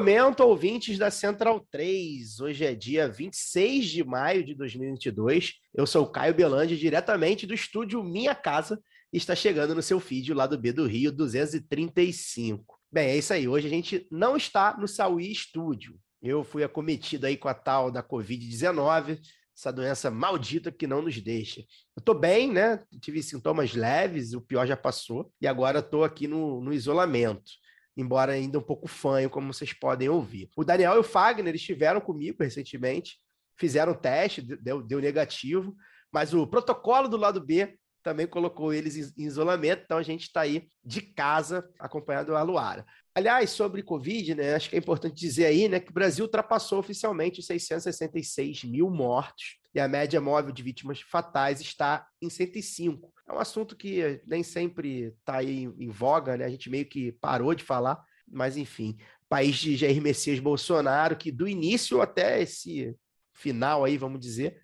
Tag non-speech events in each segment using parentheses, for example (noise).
Momento, ouvintes da Central 3. Hoje é dia 26 de maio de 2022. Eu sou Caio Belandi, diretamente do estúdio Minha Casa, e está chegando no seu feed o lado B do Rio 235. Bem, é isso aí. Hoje a gente não está no Sauí Estúdio. Eu fui acometido aí com a tal da Covid-19, essa doença maldita que não nos deixa. Eu tô bem, né? Tive sintomas leves, o pior já passou, e agora estou aqui no, no isolamento embora ainda um pouco fanho, como vocês podem ouvir. O Daniel e o Fagner estiveram comigo recentemente, fizeram teste, deu, deu negativo, mas o protocolo do lado B também colocou eles em isolamento, então a gente está aí de casa acompanhando a Luara. Aliás, sobre Covid, né, acho que é importante dizer aí né, que o Brasil ultrapassou oficialmente os 666 mil mortos e a média móvel de vítimas fatais está em 105. É um assunto que nem sempre está aí em voga, né? a gente meio que parou de falar, mas enfim, país de Jair Messias Bolsonaro, que do início até esse final aí, vamos dizer,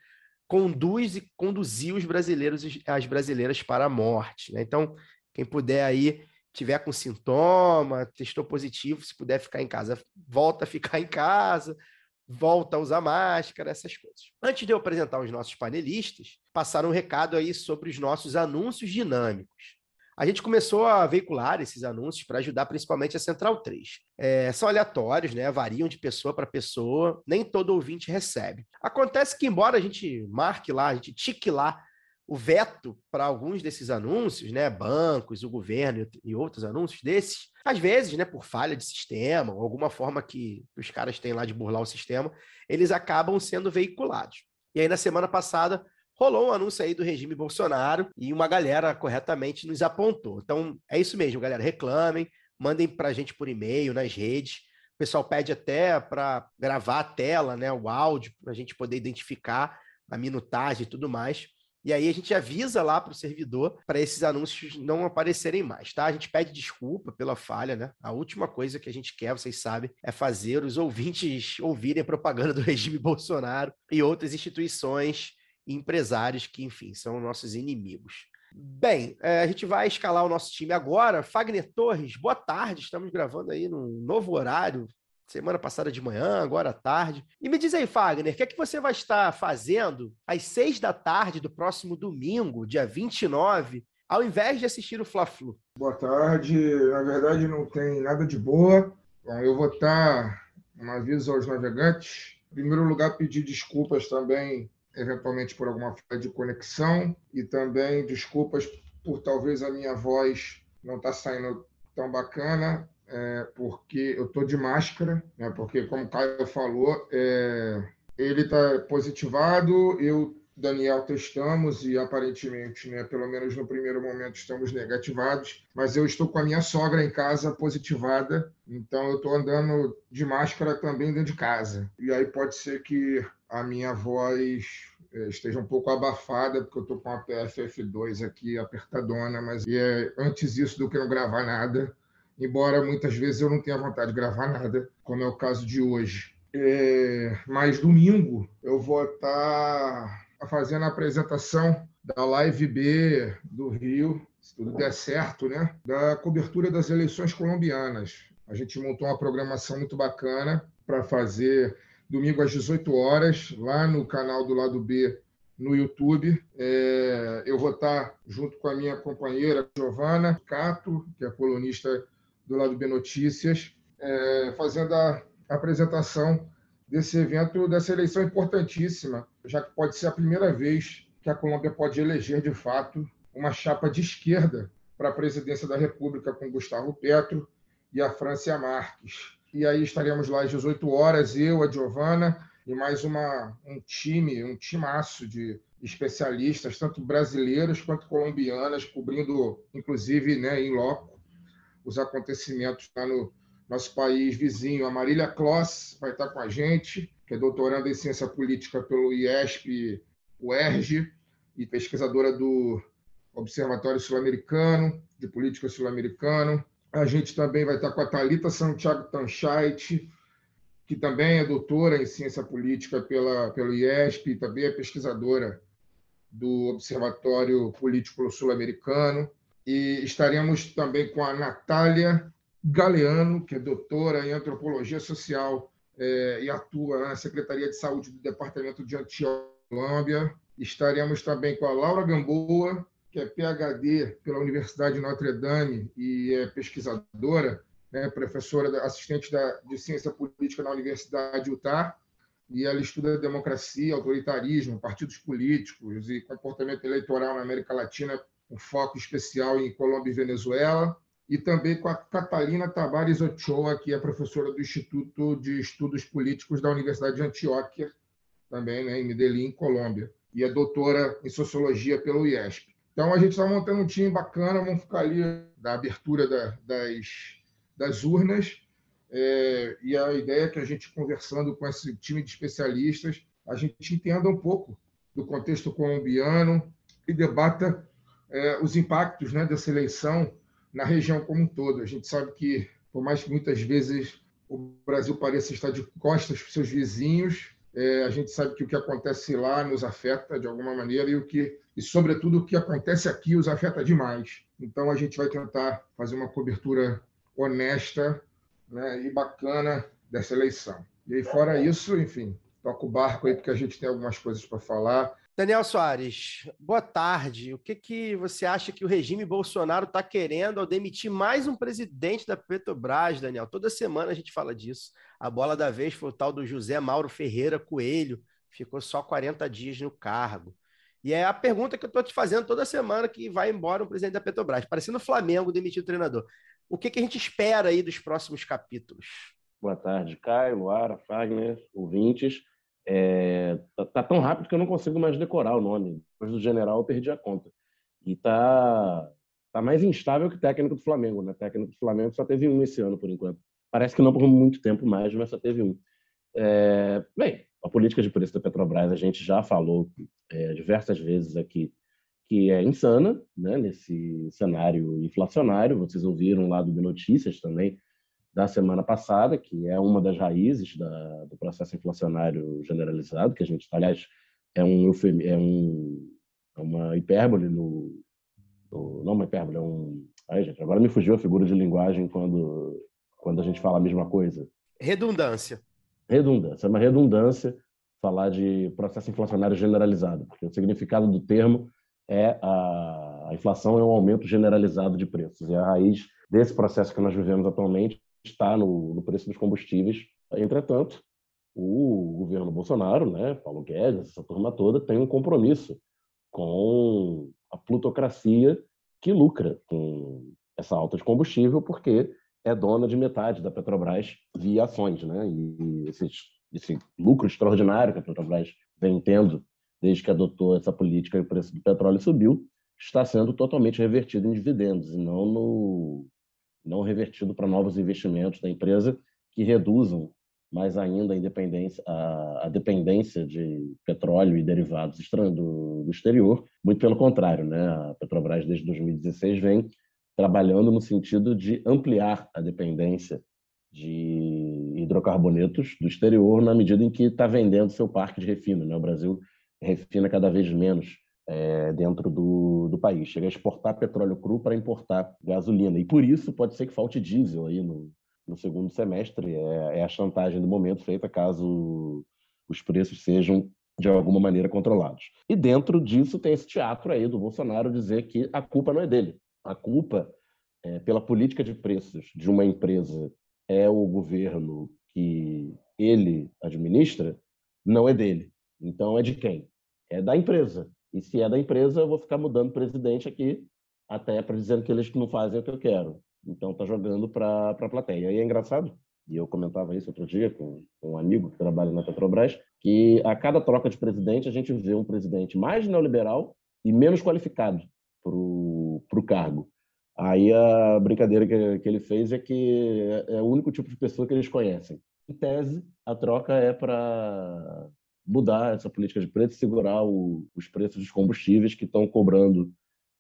conduz e conduziu os brasileiros e as brasileiras para a morte. Né? Então, quem puder aí, tiver com sintoma, testou positivo, se puder ficar em casa, volta a ficar em casa, volta a usar máscara, essas coisas. Antes de eu apresentar os nossos panelistas, passar um recado aí sobre os nossos anúncios dinâmicos. A gente começou a veicular esses anúncios para ajudar principalmente a Central 3. É, são aleatórios, né? variam de pessoa para pessoa, nem todo ouvinte recebe. Acontece que, embora a gente marque lá, a gente tique lá o veto para alguns desses anúncios, né, bancos, o governo e outros anúncios desses, às vezes, né, por falha de sistema, ou alguma forma que os caras têm lá de burlar o sistema, eles acabam sendo veiculados. E aí, na semana passada, rolou um anúncio aí do regime Bolsonaro e uma galera corretamente nos apontou. Então, é isso mesmo, galera. Reclamem, mandem para a gente por e-mail, nas redes. O pessoal pede até para gravar a tela, né, o áudio, para a gente poder identificar a minutagem e tudo mais. E aí a gente avisa lá para o servidor para esses anúncios não aparecerem mais, tá? A gente pede desculpa pela falha, né? A última coisa que a gente quer, vocês sabem, é fazer os ouvintes ouvirem a propaganda do regime Bolsonaro e outras instituições e empresários que, enfim, são nossos inimigos. Bem, é, a gente vai escalar o nosso time agora. Fagner Torres, boa tarde. Estamos gravando aí num novo horário, semana passada de manhã, agora à tarde. E me diz aí, Fagner, o que é que você vai estar fazendo às seis da tarde do próximo domingo, dia 29, ao invés de assistir o Fla-Flu? Boa tarde. Na verdade, não tem nada de boa. Bom, eu vou estar, um aviso aos navegantes. Em primeiro lugar, pedir desculpas também eventualmente por alguma falha de conexão e também desculpas por talvez a minha voz não estar tá saindo tão bacana, é, porque eu estou de máscara, né, porque como o Caio falou, é, ele está positivado, eu Daniel testamos e aparentemente, né, pelo menos no primeiro momento, estamos negativados, mas eu estou com a minha sogra em casa positivada, então eu estou andando de máscara também dentro de casa. E aí pode ser que a minha voz é, esteja um pouco abafada, porque eu estou com a PFF2 aqui apertadona, mas é antes isso do que não gravar nada, embora muitas vezes eu não tenha vontade de gravar nada, como é o caso de hoje. É, mas domingo eu vou estar fazendo a apresentação da Live B do Rio, se tudo der certo, né? Da cobertura das eleições colombianas. A gente montou uma programação muito bacana para fazer domingo às 18 horas, lá no canal do lado B no YouTube. É, eu vou estar junto com a minha companheira Giovana Cato, que é colunista do lado B Notícias, é, fazendo a apresentação desse evento, dessa eleição importantíssima, já que pode ser a primeira vez que a Colômbia pode eleger, de fato, uma chapa de esquerda para a presidência da República com Gustavo Petro e a Francia Marques. E aí estaremos lá às 18 horas, eu, a Giovana e mais uma, um time, um timaço de especialistas, tanto brasileiros quanto colombianas, cobrindo, inclusive, né, em loco, os acontecimentos lá no, nosso país vizinho. A Marília Kloss vai estar com a gente, que é doutoranda em ciência política pelo IESP, UERJ, e pesquisadora do Observatório Sul-Americano, de Política Sul-Americano. A gente também vai estar com a Thalita Santiago Tanchait, que também é doutora em ciência política pela, pelo IESP, e também é pesquisadora do Observatório Político Sul-Americano. E estaremos também com a Natália Galeano, que é doutora em antropologia social é, e atua na Secretaria de Saúde do Departamento de Antioquia. Estaremos também com a Laura Gamboa, que é PhD pela Universidade Notre Dame e é pesquisadora, né, professora assistente da, de ciência política na Universidade Utah, e ela estuda democracia, autoritarismo, partidos políticos e comportamento eleitoral na América Latina, com foco especial em Colômbia e Venezuela, e também com a Catalina Tavares Ochoa, que é professora do Instituto de Estudos Políticos da Universidade de Antioquia, também né, em Medellín, Colômbia, e é doutora em Sociologia pelo IESP. Então, a gente está montando um time bacana, vamos ficar ali da abertura da, das, das urnas é, e a ideia é que a gente, conversando com esse time de especialistas, a gente entenda um pouco do contexto colombiano e debata é, os impactos né, dessa eleição na região como um todo. A gente sabe que, por mais que muitas vezes o Brasil pareça estar de costas para seus vizinhos, é, a gente sabe que o que acontece lá nos afeta de alguma maneira e o que e sobretudo o que acontece aqui os afeta demais. Então a gente vai tentar fazer uma cobertura honesta né, e bacana dessa eleição. E aí, fora isso, enfim, toca o barco aí, porque a gente tem algumas coisas para falar. Daniel Soares, boa tarde. O que, que você acha que o regime Bolsonaro está querendo ao demitir mais um presidente da Petrobras, Daniel? Toda semana a gente fala disso. A bola da vez foi o tal do José Mauro Ferreira Coelho, ficou só 40 dias no cargo. E é a pergunta que eu estou te fazendo toda semana que vai embora o presidente da Petrobras, parecendo o Flamengo demitir o treinador. O que, que a gente espera aí dos próximos capítulos? Boa tarde, Caio, Luara, Fagner, ouvintes. É, tá, tá, tão rápido que eu não consigo mais decorar o nome. Depois do general eu perdi a conta. E tá, tá mais instável que técnico do Flamengo, né? Técnico do Flamengo só teve um esse ano, por enquanto. Parece que não por muito tempo mais, mas só teve um. É, bem, a política de preço da Petrobras a gente já falou é, diversas vezes aqui que é insana, né, nesse cenário inflacionário. Vocês ouviram lá do B Notícias também da semana passada, que é uma das raízes da, do processo inflacionário generalizado, que a gente, aliás, é um é um é uma hipérbole no, no, não uma hipérbole, é um Ai, gente, agora me fugiu a figura de linguagem quando quando a gente fala a mesma coisa. Redundância. Redundância, é uma redundância falar de processo inflacionário generalizado, porque o significado do termo é a, a inflação é um aumento generalizado de preços. E a raiz desse processo que nós vivemos atualmente está no, no preço dos combustíveis. Entretanto, o governo Bolsonaro, né, Paulo Guedes, essa turma toda, tem um compromisso com a plutocracia que lucra com essa alta de combustível, porque é dona de metade da Petrobras via ações. Né? E esses, esse lucro extraordinário que a Petrobras vem tendo desde que adotou essa política e o preço do petróleo subiu, está sendo totalmente revertido em dividendos e não no não revertido para novos investimentos da empresa que reduzam mais ainda a independência a, a dependência de petróleo e derivados do, do exterior. Muito pelo contrário, né? A Petrobras desde 2016 vem trabalhando no sentido de ampliar a dependência de hidrocarbonetos do exterior na medida em que está vendendo seu parque de refino. Né? O Brasil refina cada vez menos é, dentro do, do país. Chega a exportar petróleo cru para importar gasolina. E por isso pode ser que falte diesel aí no, no segundo semestre. É, é a chantagem do momento feita caso os preços sejam de alguma maneira controlados. E dentro disso tem esse teatro aí do Bolsonaro dizer que a culpa não é dele. A culpa é, pela política de preços de uma empresa é o governo que ele administra, não é dele. Então é de quem? É da empresa. E se é da empresa, eu vou ficar mudando presidente aqui, até para dizendo que eles não fazem o que eu quero. Então tá jogando para a plateia. E é engraçado, e eu comentava isso outro dia com, com um amigo que trabalha na Petrobras, que a cada troca de presidente a gente vê um presidente mais neoliberal e menos qualificado para o cargo. Aí a brincadeira que, que ele fez é que é, é o único tipo de pessoa que eles conhecem. Em tese, a troca é para mudar essa política de preço e segurar o, os preços dos combustíveis que estão cobrando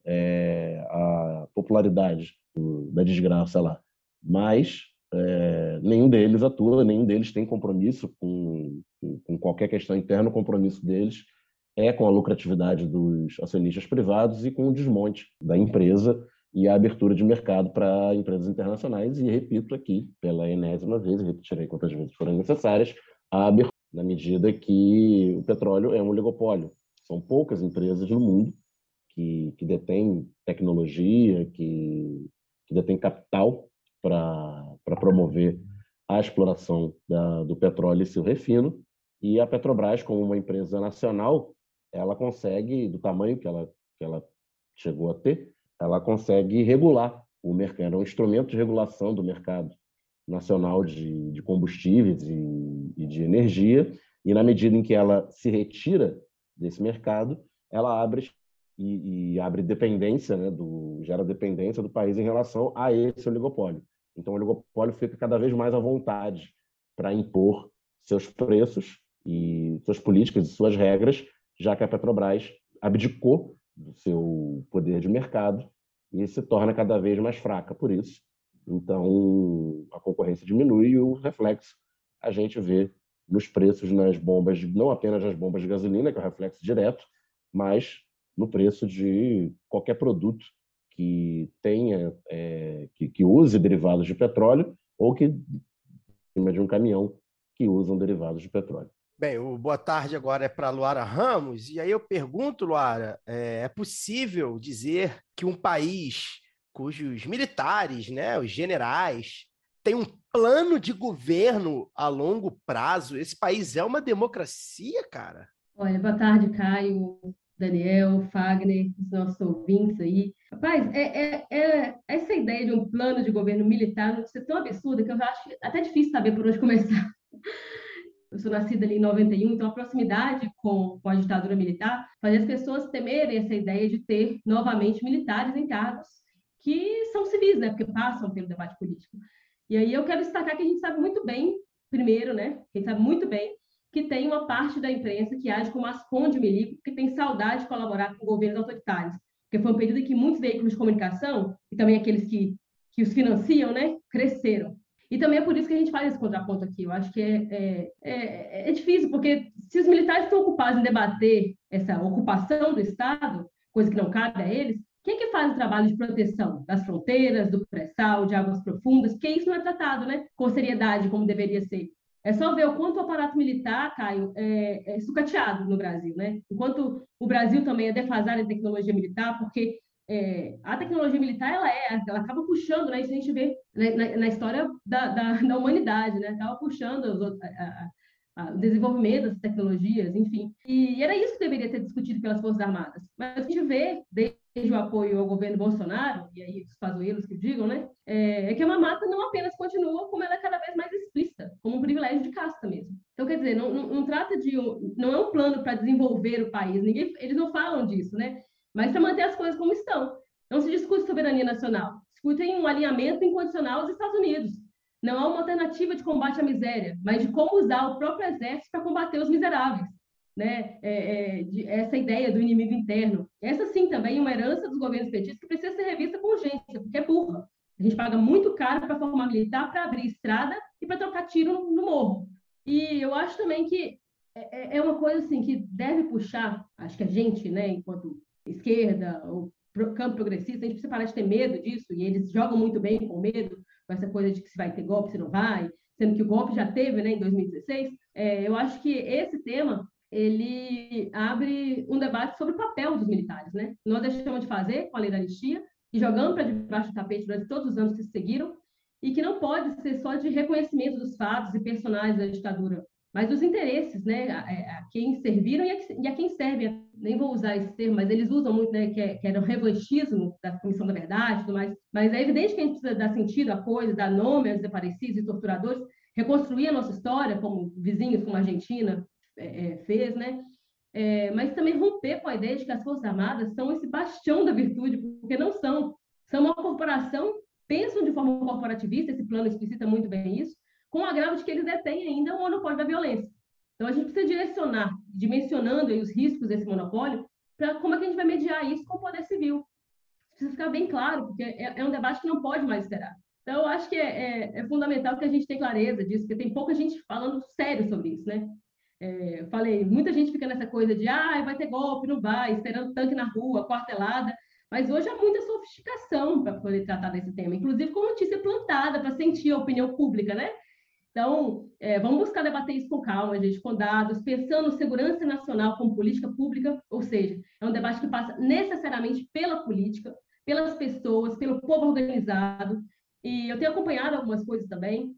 é, a popularidade do, da desgraça lá. Mas é, nenhum deles atua, nenhum deles tem compromisso com, com qualquer questão interna. O compromisso deles é com a lucratividade dos acionistas privados e com o desmonte da empresa e a abertura de mercado para empresas internacionais. E repito aqui, pela enésima vez, repetirei quantas vezes forem necessárias, a abertura na medida que o petróleo é um oligopólio. São poucas empresas no mundo que, que detêm tecnologia, que, que detêm capital para promover a exploração da, do petróleo e seu refino. E a Petrobras, como uma empresa nacional, ela consegue, do tamanho que ela, que ela chegou a ter, ela consegue regular o mercado, é um instrumento de regulação do mercado nacional de, de combustíveis e, e de energia, e na medida em que ela se retira desse mercado, ela abre e, e, abre dependência, né, do, gera dependência do país em relação a esse oligopólio. Então, o oligopólio fica cada vez mais à vontade para impor seus preços e suas políticas e suas regras, já que a Petrobras abdicou do seu poder de mercado e se torna cada vez mais fraca por isso. Então, a concorrência diminui e o reflexo a gente vê nos preços nas bombas, não apenas nas bombas de gasolina, que é o reflexo direto, mas no preço de qualquer produto que tenha, é, que, que, use derivados de petróleo ou que cima de um caminhão que usam derivados de petróleo. Bem, o boa tarde agora é para Luara Ramos, e aí eu pergunto, Luara, é, é possível dizer que um país cujos militares, né, os generais, têm um plano de governo a longo prazo, esse país é uma democracia, cara? Olha, boa tarde, Caio. Daniel, Fagner, os nossos ouvintes aí. Rapaz, é, é, é, essa ideia de um plano de governo militar não é tão absurda que eu acho até difícil saber por onde começar. (laughs) Eu sou nascida ali em 91, então a proximidade com, com a ditadura militar fazia as pessoas temerem essa ideia de ter novamente militares em cargos que são civis, né? Porque passam pelo debate político. E aí eu quero destacar que a gente sabe muito bem, primeiro, né? A gente sabe muito bem que tem uma parte da imprensa que age como asconde milico, que tem saudade de colaborar com governos autoritários. Porque foi um período em que muitos veículos de comunicação, e também aqueles que, que os financiam, né, cresceram. E também é por isso que a gente faz esse contraponto aqui. Eu acho que é, é, é, é difícil, porque se os militares estão ocupados em debater essa ocupação do Estado, coisa que não cabe a eles, quem que faz o trabalho de proteção das fronteiras, do pré-sal, de águas profundas? Porque isso não é tratado né, com seriedade, como deveria ser. É só ver o quanto o aparato militar, Caio, é, é sucateado no Brasil, né? Enquanto o Brasil também é defasado em tecnologia militar, porque é, a tecnologia militar ela é, ela acaba puxando, né? Isso a gente vê na, na história da, da, da, humanidade, né? Acaba puxando os, a, a, o desenvolvimento das tecnologias, enfim. E, e era isso que deveria ser discutido pelas Forças Armadas. Mas a gente vê, desde o apoio ao governo Bolsonaro, e aí os pazuelos que digam, né, é, é, que a mamata não apenas continua, como ela é cada vez mais explícita, como um privilégio de casta mesmo. Então, quer dizer, não, não, não trata de. Um, não é um plano para desenvolver o país, ninguém, eles não falam disso, né? Mas para manter as coisas como estão. Não se discute soberania nacional, discutem um alinhamento incondicional aos Estados Unidos. Não há uma alternativa de combate à miséria, mas de como usar o próprio exército para combater os miseráveis né, é, é, de, essa ideia do inimigo interno. Essa sim também é uma herança dos governos petistas que precisa ser revista com urgência, porque é burra. A gente paga muito caro para formar militar, para abrir estrada e para trocar tiro no, morro. E eu acho também que é, é, é, uma coisa assim que deve puxar, acho que a gente, né, enquanto esquerda ou campo progressista, a gente precisa parar de ter medo disso, e eles jogam muito bem com medo, com essa coisa de que se vai ter golpe, se não vai, sendo que o golpe já teve, né, em 2016. É, eu acho que esse tema ele abre um debate sobre o papel dos militares, né? Nós deixamos de fazer com a lei da anistia e jogando para debaixo do tapete durante todos os anos que se seguiram e que não pode ser só de reconhecimento dos fatos e personagens da ditadura, mas dos interesses, né? A, a quem serviram e a, e a, quem serve. Nem vou usar esse termo, mas eles usam muito, né? Que, é, que era o revanchismo da Comissão da Verdade, tudo mais. Mas é evidente que a gente precisa dar sentido à coisa, dar nome aos desaparecidos e torturadores, reconstruir a nossa história como vizinhos, como Argentina, é, é, fez, né? É, mas também romper com a ideia de que as Forças Armadas são esse bastião da virtude, porque não são. são uma corporação, pensam de forma corporativista, esse plano explicita muito bem isso, com o agravo de que eles detêm ainda o monopólio da violência. Então, a gente precisa direcionar, dimensionando os riscos desse monopólio, para como é que a gente vai mediar isso com o poder civil. Precisa ficar bem claro, porque é, é um debate que não pode mais esperar. Então, eu acho que é, é, é, fundamental que a gente tenha clareza disso, porque tem pouca gente falando sério sobre isso, né? É, falei, muita gente fica nessa coisa de, ah, vai ter golpe, não vai, esperando tanque na rua, quartelada, mas hoje há muita sofisticação para poder tratar desse tema, inclusive com notícia plantada para sentir a opinião pública, né? Então, é, vamos buscar debater isso com calma, gente, com dados, pensando segurança nacional como política pública, ou seja, é um debate que passa necessariamente pela política, pelas pessoas, pelo povo organizado. E eu tenho acompanhado algumas coisas também.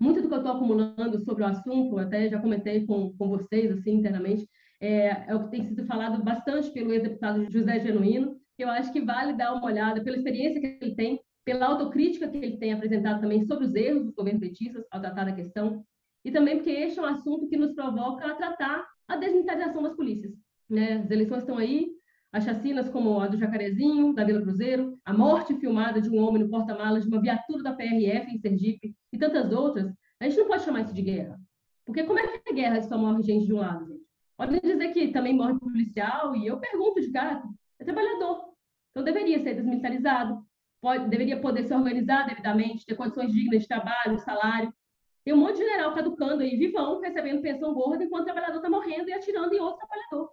Muito do que eu estou acumulando sobre o assunto, até já comentei com, com vocês, assim, internamente, é, é o que tem sido falado bastante pelo ex-deputado José Genuíno. Eu acho que vale dar uma olhada pela experiência que ele tem pela autocrítica que ele tem apresentado também sobre os erros dos governos petistas ao tratar da questão, e também porque este é um assunto que nos provoca a tratar a desmilitarização das polícias. Né? As eleições estão aí, as chacinas como a do Jacarezinho, da Vila Cruzeiro, a morte filmada de um homem no porta-malas de uma viatura da PRF em Sergipe e tantas outras, a gente não pode chamar isso de guerra. Porque como é que é guerra se só morre gente de um lado, gente? Pode dizer que também morre policial, e eu pergunto de cara, é trabalhador. Então deveria ser desmilitarizado, pode, deveria poder se organizar devidamente, ter condições dignas de trabalho, salário. Tem um monte de general caducando aí, vivão, recebendo pensão gorda, enquanto o trabalhador está morrendo e atirando em outro trabalhador.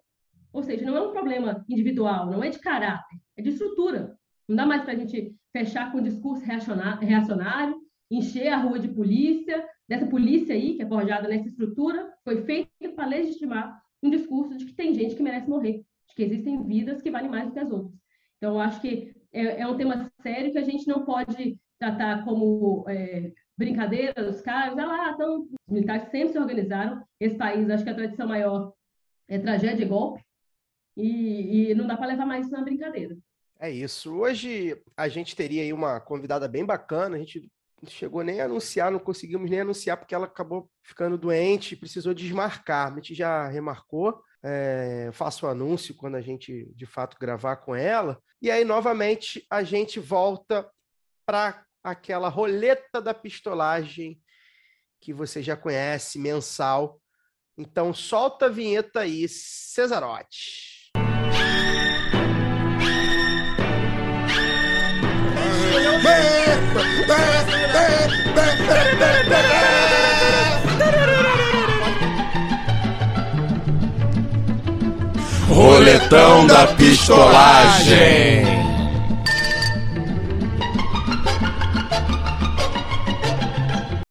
Ou seja, não é um problema individual, não é de caráter, é de estrutura. Não dá mais para a gente fechar com um discurso reacionário, encher a rua de polícia, dessa polícia aí, que é forjada nessa estrutura, foi feita para legitimar um discurso de que tem gente que merece morrer, de que existem vidas que valem mais do que as outras. Então, acho que é, é um tema sério que a gente não pode tratar como é, brincadeira dos caras. Ah lá, então, os militares sempre se organizaram. Esse país, acho que a tradição maior é tragédia e golpe. E, e não dá para levar mais isso na brincadeira. É isso. Hoje a gente teria aí uma convidada bem bacana. A gente chegou nem a anunciar, não conseguimos nem anunciar porque ela acabou ficando doente, precisou desmarcar. A gente já remarcou é, faço o anúncio quando a gente de fato gravar com ela. E aí, novamente, a gente volta para aquela roleta da pistolagem que você já conhece, mensal. Então, solta a vinheta aí, Cesarote. Roletão da pistolagem.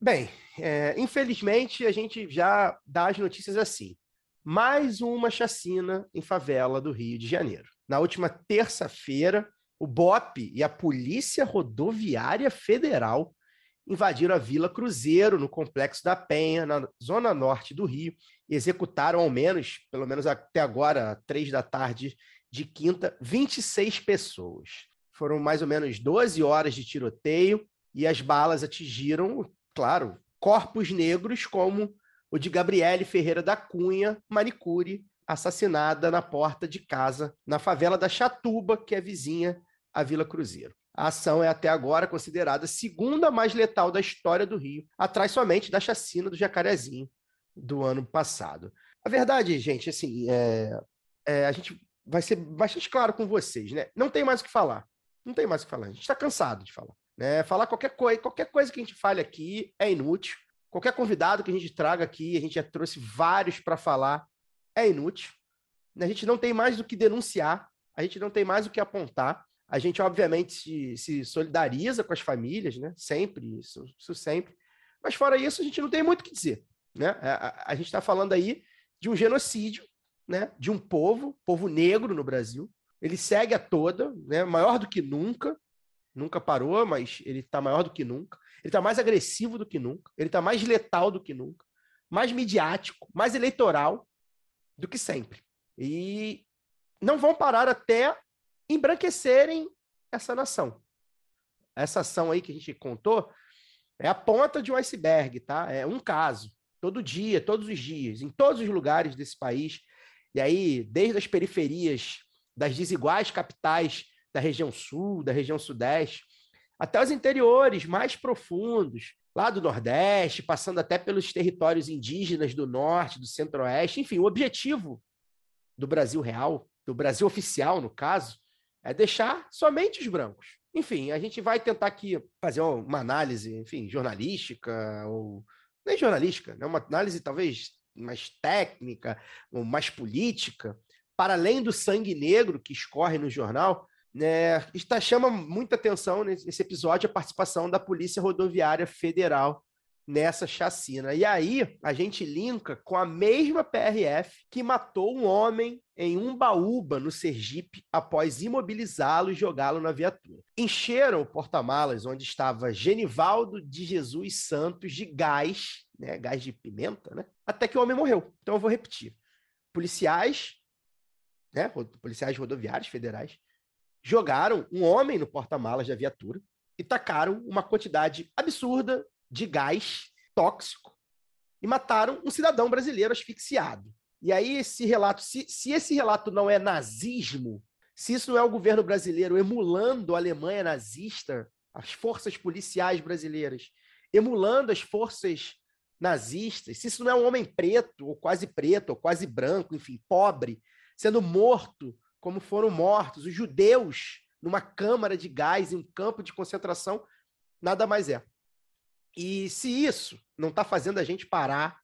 Bem, é, infelizmente a gente já dá as notícias assim. Mais uma chacina em favela do Rio de Janeiro. Na última terça-feira, o BOP e a Polícia Rodoviária Federal invadiram a Vila Cruzeiro, no Complexo da Penha, na zona norte do Rio, e executaram ao menos, pelo menos até agora, três da tarde de quinta, 26 pessoas. Foram mais ou menos 12 horas de tiroteio e as balas atingiram, claro, corpos negros como o de Gabriele Ferreira da Cunha, manicure, assassinada na porta de casa, na favela da Chatuba, que é vizinha à Vila Cruzeiro. A ação é até agora considerada a segunda mais letal da história do Rio, atrás somente da chacina do Jacarezinho do ano passado. A verdade, gente, assim, é, é, a gente vai ser bastante claro com vocês, né? Não tem mais o que falar. Não tem mais o que falar. A gente está cansado de falar. Né? Falar qualquer coisa, qualquer coisa que a gente fale aqui é inútil. Qualquer convidado que a gente traga aqui, a gente já trouxe vários para falar, é inútil. A gente não tem mais do que denunciar, a gente não tem mais o que apontar. A gente, obviamente, se, se solidariza com as famílias, né? Sempre, isso, isso sempre. Mas fora isso, a gente não tem muito o que dizer. Né? A, a, a gente está falando aí de um genocídio, né? De um povo, povo negro no Brasil. Ele segue a toda, né? Maior do que nunca. Nunca parou, mas ele está maior do que nunca. Ele está mais agressivo do que nunca. Ele está mais letal do que nunca. Mais midiático, mais eleitoral do que sempre. E não vão parar até embranquecerem essa nação. Essa ação aí que a gente contou é a ponta de um iceberg, tá? É um caso. Todo dia, todos os dias, em todos os lugares desse país. E aí, desde as periferias das desiguais capitais da região sul, da região sudeste, até os interiores mais profundos, lá do Nordeste, passando até pelos territórios indígenas do Norte, do Centro-Oeste. Enfim, o objetivo do Brasil real, do Brasil oficial, no caso, é deixar somente os brancos. Enfim, a gente vai tentar aqui fazer uma análise, enfim, jornalística, ou nem jornalística, né? uma análise talvez mais técnica, ou mais política, para além do sangue negro que escorre no jornal, né, está, chama muita atenção nesse episódio a participação da Polícia Rodoviária Federal nessa chacina. E aí a gente linka com a mesma PRF que matou um homem em Umbaúba, no Sergipe, após imobilizá-lo e jogá-lo na viatura. Encheram o porta-malas onde estava Genivaldo de Jesus Santos de gás, né, gás de pimenta, né, até que o homem morreu. Então eu vou repetir. Policiais, né, policiais rodoviários federais, jogaram um homem no porta-malas da viatura e tacaram uma quantidade absurda de gás tóxico e mataram um cidadão brasileiro asfixiado. E aí esse relato, se, se esse relato não é nazismo, se isso não é o governo brasileiro emulando a Alemanha nazista, as forças policiais brasileiras emulando as forças nazistas, se isso não é um homem preto, ou quase preto, ou quase branco, enfim, pobre, sendo morto como foram mortos os judeus numa câmara de gás em um campo de concentração, nada mais é. E se isso não está fazendo a gente parar,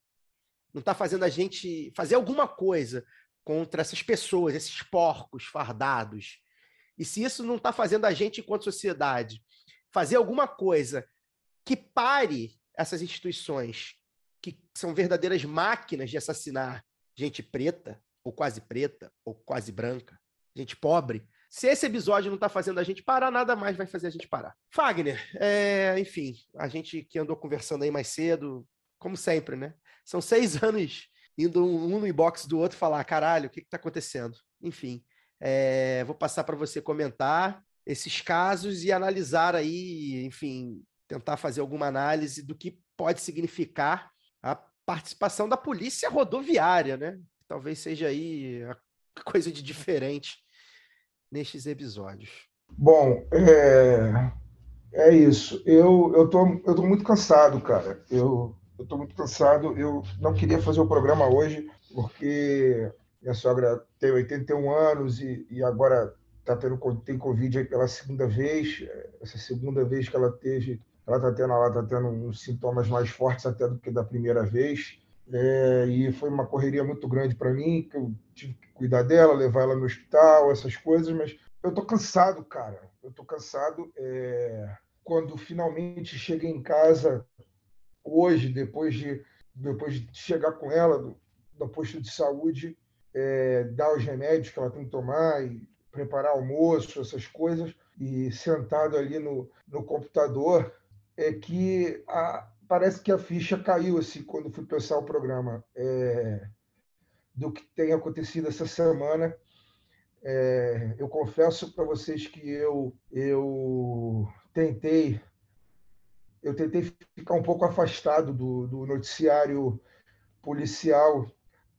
não está fazendo a gente fazer alguma coisa contra essas pessoas, esses porcos fardados, e se isso não está fazendo a gente, enquanto sociedade, fazer alguma coisa que pare essas instituições que são verdadeiras máquinas de assassinar gente preta, ou quase preta, ou quase branca, gente pobre. Se esse episódio não está fazendo a gente parar, nada mais vai fazer a gente parar. Fagner, é, enfim, a gente que andou conversando aí mais cedo, como sempre, né? São seis (laughs) anos indo um no inbox do outro falar, caralho, o que está acontecendo? Enfim, é, vou passar para você comentar esses casos e analisar aí, enfim, tentar fazer alguma análise do que pode significar a participação da polícia rodoviária, né? Talvez seja aí a (laughs) coisa de diferente nestes episódios? Bom, é, é isso. Eu, eu, tô, eu tô muito cansado, cara. Eu, eu tô muito cansado. Eu não queria fazer o programa hoje, porque minha sogra tem 81 anos e, e agora tá tendo, tem Covid pela segunda vez. Essa segunda vez que ela teve, ela tá tendo, ela tá tendo uns sintomas mais fortes até do que da primeira vez. É, e foi uma correria muito grande para mim, que eu tive que cuidar dela, levar ela no hospital, essas coisas, mas eu tô cansado, cara. Eu tô cansado. É... Quando finalmente cheguei em casa, hoje, depois de, depois de chegar com ela do, do posto de saúde, é, dar os remédios que ela tem que tomar e preparar almoço, essas coisas, e sentado ali no, no computador, é que a, parece que a ficha caiu assim quando fui pensar o programa é, do que tem acontecido essa semana. É, eu confesso para vocês que eu eu tentei eu tentei ficar um pouco afastado do, do noticiário policial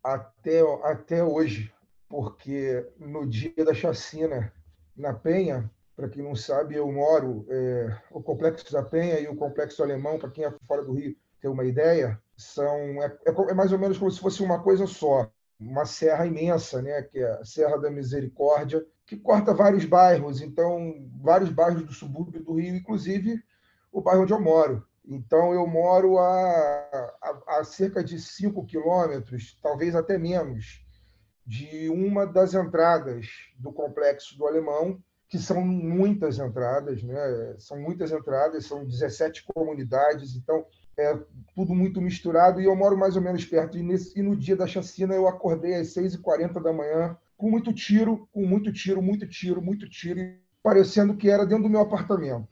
até até hoje, porque no dia da chacina na Penha para quem não sabe, eu moro é, o Complexo da Penha e o Complexo Alemão, para quem é fora do Rio ter uma ideia, são é, é, é, mais ou menos como se fosse uma coisa só, uma serra imensa, né, que é a Serra da Misericórdia, que corta vários bairros, então vários bairros do subúrbio do Rio, inclusive o bairro onde eu moro. Então eu moro a, a, a cerca de 5 quilômetros, talvez até menos, de uma das entradas do complexo do Alemão, que são muitas entradas, né? São muitas entradas, são 17 comunidades, então é tudo muito misturado e eu moro mais ou menos perto. E, nesse, e no dia da chacina eu acordei às 6h40 da manhã com muito tiro, com muito tiro, muito tiro, muito tiro, parecendo que era dentro do meu apartamento.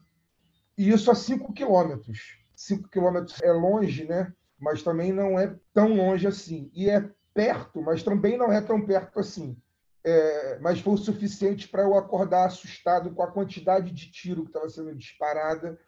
E isso a 5 quilômetros. 5 quilômetros é longe, né? Mas também não é tão longe assim. E é perto, mas também não é tão perto assim é, mas foi o suficiente para eu acordar assustado com a quantidade de tiro que estava sendo disparada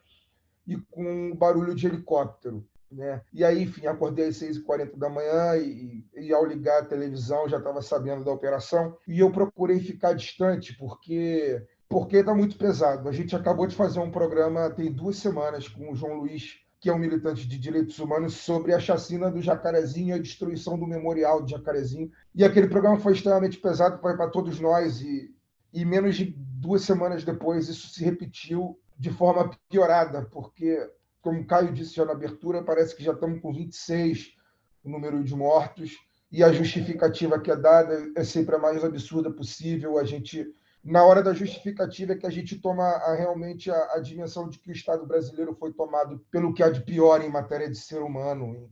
e com o barulho de helicóptero. Né? E aí, enfim, acordei às 6h40 da manhã e, e, ao ligar a televisão já estava sabendo da operação e eu procurei ficar distante porque porque está muito pesado. A gente acabou de fazer um programa tem duas semanas com o João Luiz, que é um militante de direitos humanos, sobre a chacina do Jacarezinho e a destruição do memorial de Jacarezinho. E aquele programa foi extremamente pesado para todos nós e, e menos de duas semanas depois isso se repetiu de forma piorada, porque, como o Caio disse já na abertura, parece que já estamos com 26 o número de mortos e a justificativa que é dada é sempre a mais absurda possível. A gente na hora da justificativa é que a gente toma a, realmente a, a, dimensão de que o Estado brasileiro foi tomado pelo que há de pior em matéria de ser humano,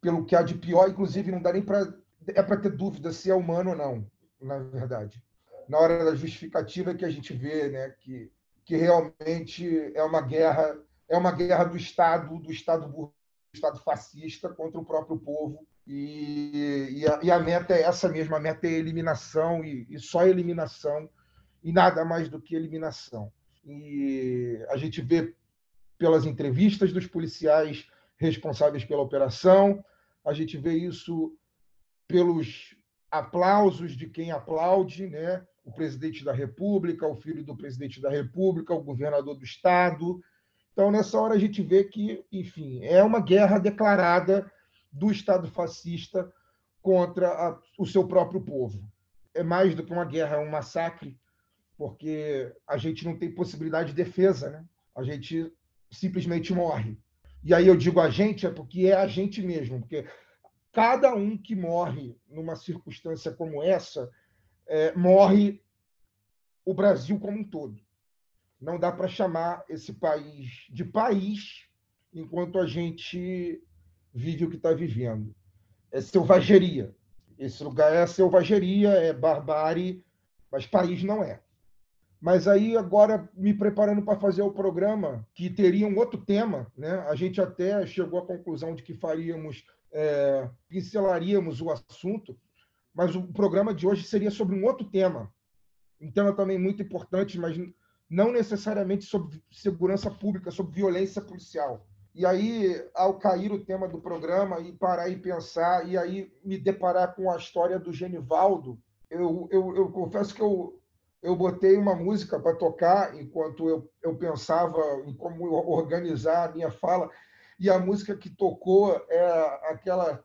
pelo que há de pior, inclusive não dá nem para é para ter dúvida se é humano ou não, na verdade. Na hora da justificativa é que a gente vê, né, que que realmente é uma guerra é uma guerra do Estado, do Estado do Estado fascista contra o próprio povo e, e, a, e a meta é essa mesma, a meta é eliminação e, e só eliminação e nada mais do que eliminação. E a gente vê pelas entrevistas dos policiais responsáveis pela operação, a gente vê isso pelos aplausos de quem aplaude, né? O presidente da República, o filho do presidente da República, o governador do estado. Então, nessa hora, a gente vê que, enfim, é uma guerra declarada do Estado fascista contra a, o seu próprio povo. É mais do que uma guerra, é um massacre porque a gente não tem possibilidade de defesa, né? A gente simplesmente morre. E aí eu digo a gente é porque é a gente mesmo, porque cada um que morre numa circunstância como essa é, morre o Brasil como um todo. Não dá para chamar esse país de país enquanto a gente vive o que está vivendo. É selvageria. Esse lugar é selvageria, é barbárie, mas país não é. Mas aí, agora, me preparando para fazer o programa, que teria um outro tema, né? a gente até chegou à conclusão de que faríamos, é, pincelaríamos o assunto, mas o programa de hoje seria sobre um outro tema. Um tema também muito importante, mas não necessariamente sobre segurança pública, sobre violência policial. E aí, ao cair o tema do programa e parar e pensar, e aí me deparar com a história do Genivaldo, eu, eu, eu confesso que eu, eu botei uma música para tocar enquanto eu, eu pensava em como organizar a minha fala, e a música que tocou é aquela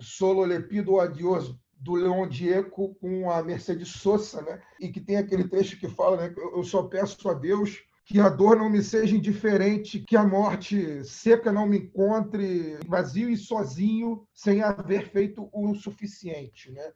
Solo Lepido Adiós, do Leon Diego com a Mercedes Sosa, né? e que tem aquele trecho que fala: né? Eu só peço a Deus que a dor não me seja indiferente, que a morte seca não me encontre vazio e sozinho, sem haver feito o suficiente. Né?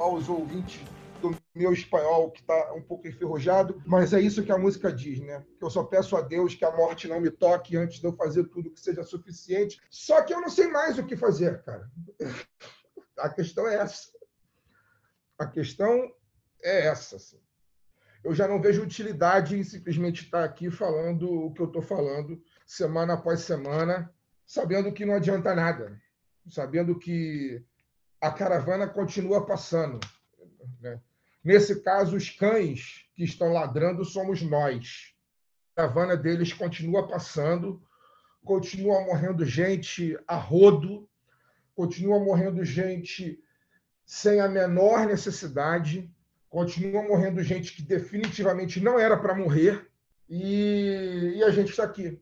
Aos ouvintes do meu espanhol, que está um pouco enferrujado, mas é isso que a música diz, né? Que eu só peço a Deus que a morte não me toque antes de eu fazer tudo que seja suficiente. Só que eu não sei mais o que fazer, cara. (laughs) A questão é essa. A questão é essa. Assim. Eu já não vejo utilidade em simplesmente estar aqui falando o que eu estou falando semana após semana, sabendo que não adianta nada, sabendo que a caravana continua passando. Né? Nesse caso, os cães que estão ladrando somos nós. A caravana deles continua passando, continua morrendo gente a rodo, continua morrendo gente sem a menor necessidade, continua morrendo gente que definitivamente não era para morrer, e, e a gente está aqui,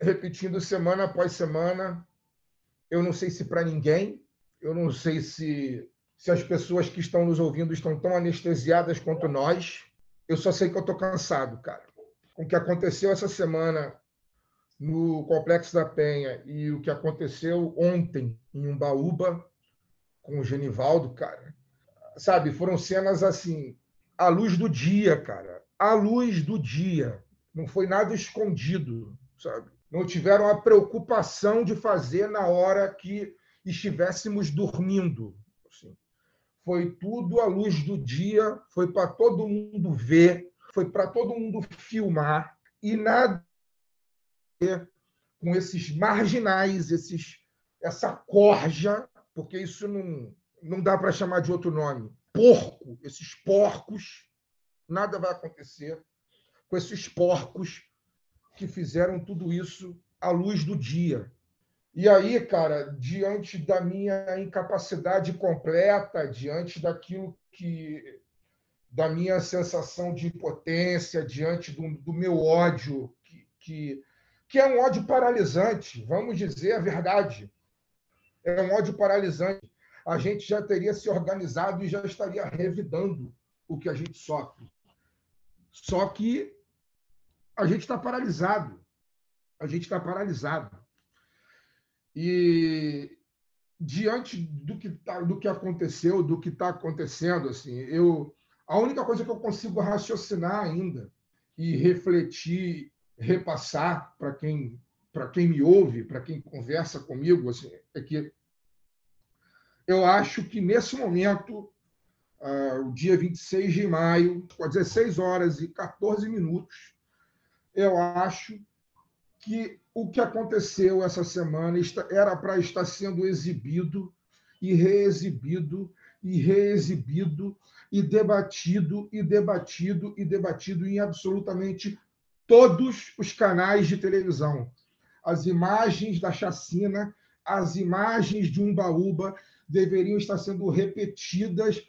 repetindo semana após semana. Eu não sei se para ninguém, eu não sei se, se as pessoas que estão nos ouvindo estão tão anestesiadas quanto nós. Eu só sei que eu estou cansado, cara. Com o que aconteceu essa semana no Complexo da Penha e o que aconteceu ontem em Umbaúba com o Genivaldo, cara. Sabe, foram cenas assim, à luz do dia, cara. À luz do dia. Não foi nada escondido, sabe? Não tiveram a preocupação de fazer na hora que estivéssemos dormindo. Assim. Foi tudo à luz do dia, foi para todo mundo ver, foi para todo mundo filmar, e nada com esses marginais, esses, essa corja, porque isso não, não dá para chamar de outro nome. Porco, esses porcos, nada vai acontecer com esses porcos que fizeram tudo isso à luz do dia. E aí, cara, diante da minha incapacidade completa, diante daquilo que. da minha sensação de impotência, diante do, do meu ódio, que, que, que é um ódio paralisante, vamos dizer a verdade. É um ódio paralisante. A gente já teria se organizado e já estaria revidando o que a gente sofre. Só que a gente está paralisado. A gente está paralisado. E diante do que, tá, do que aconteceu, do que está acontecendo, assim, eu a única coisa que eu consigo raciocinar ainda e refletir, repassar para quem para quem me ouve, para quem conversa comigo, assim, é que eu acho que nesse momento, uh, o dia 26 de maio, às 16 horas e 14 minutos, eu acho que o que aconteceu essa semana era para estar sendo exibido e reexibido e reexibido e debatido e debatido e debatido em absolutamente todos os canais de televisão. As imagens da chacina, as imagens de Umbaúba deveriam estar sendo repetidas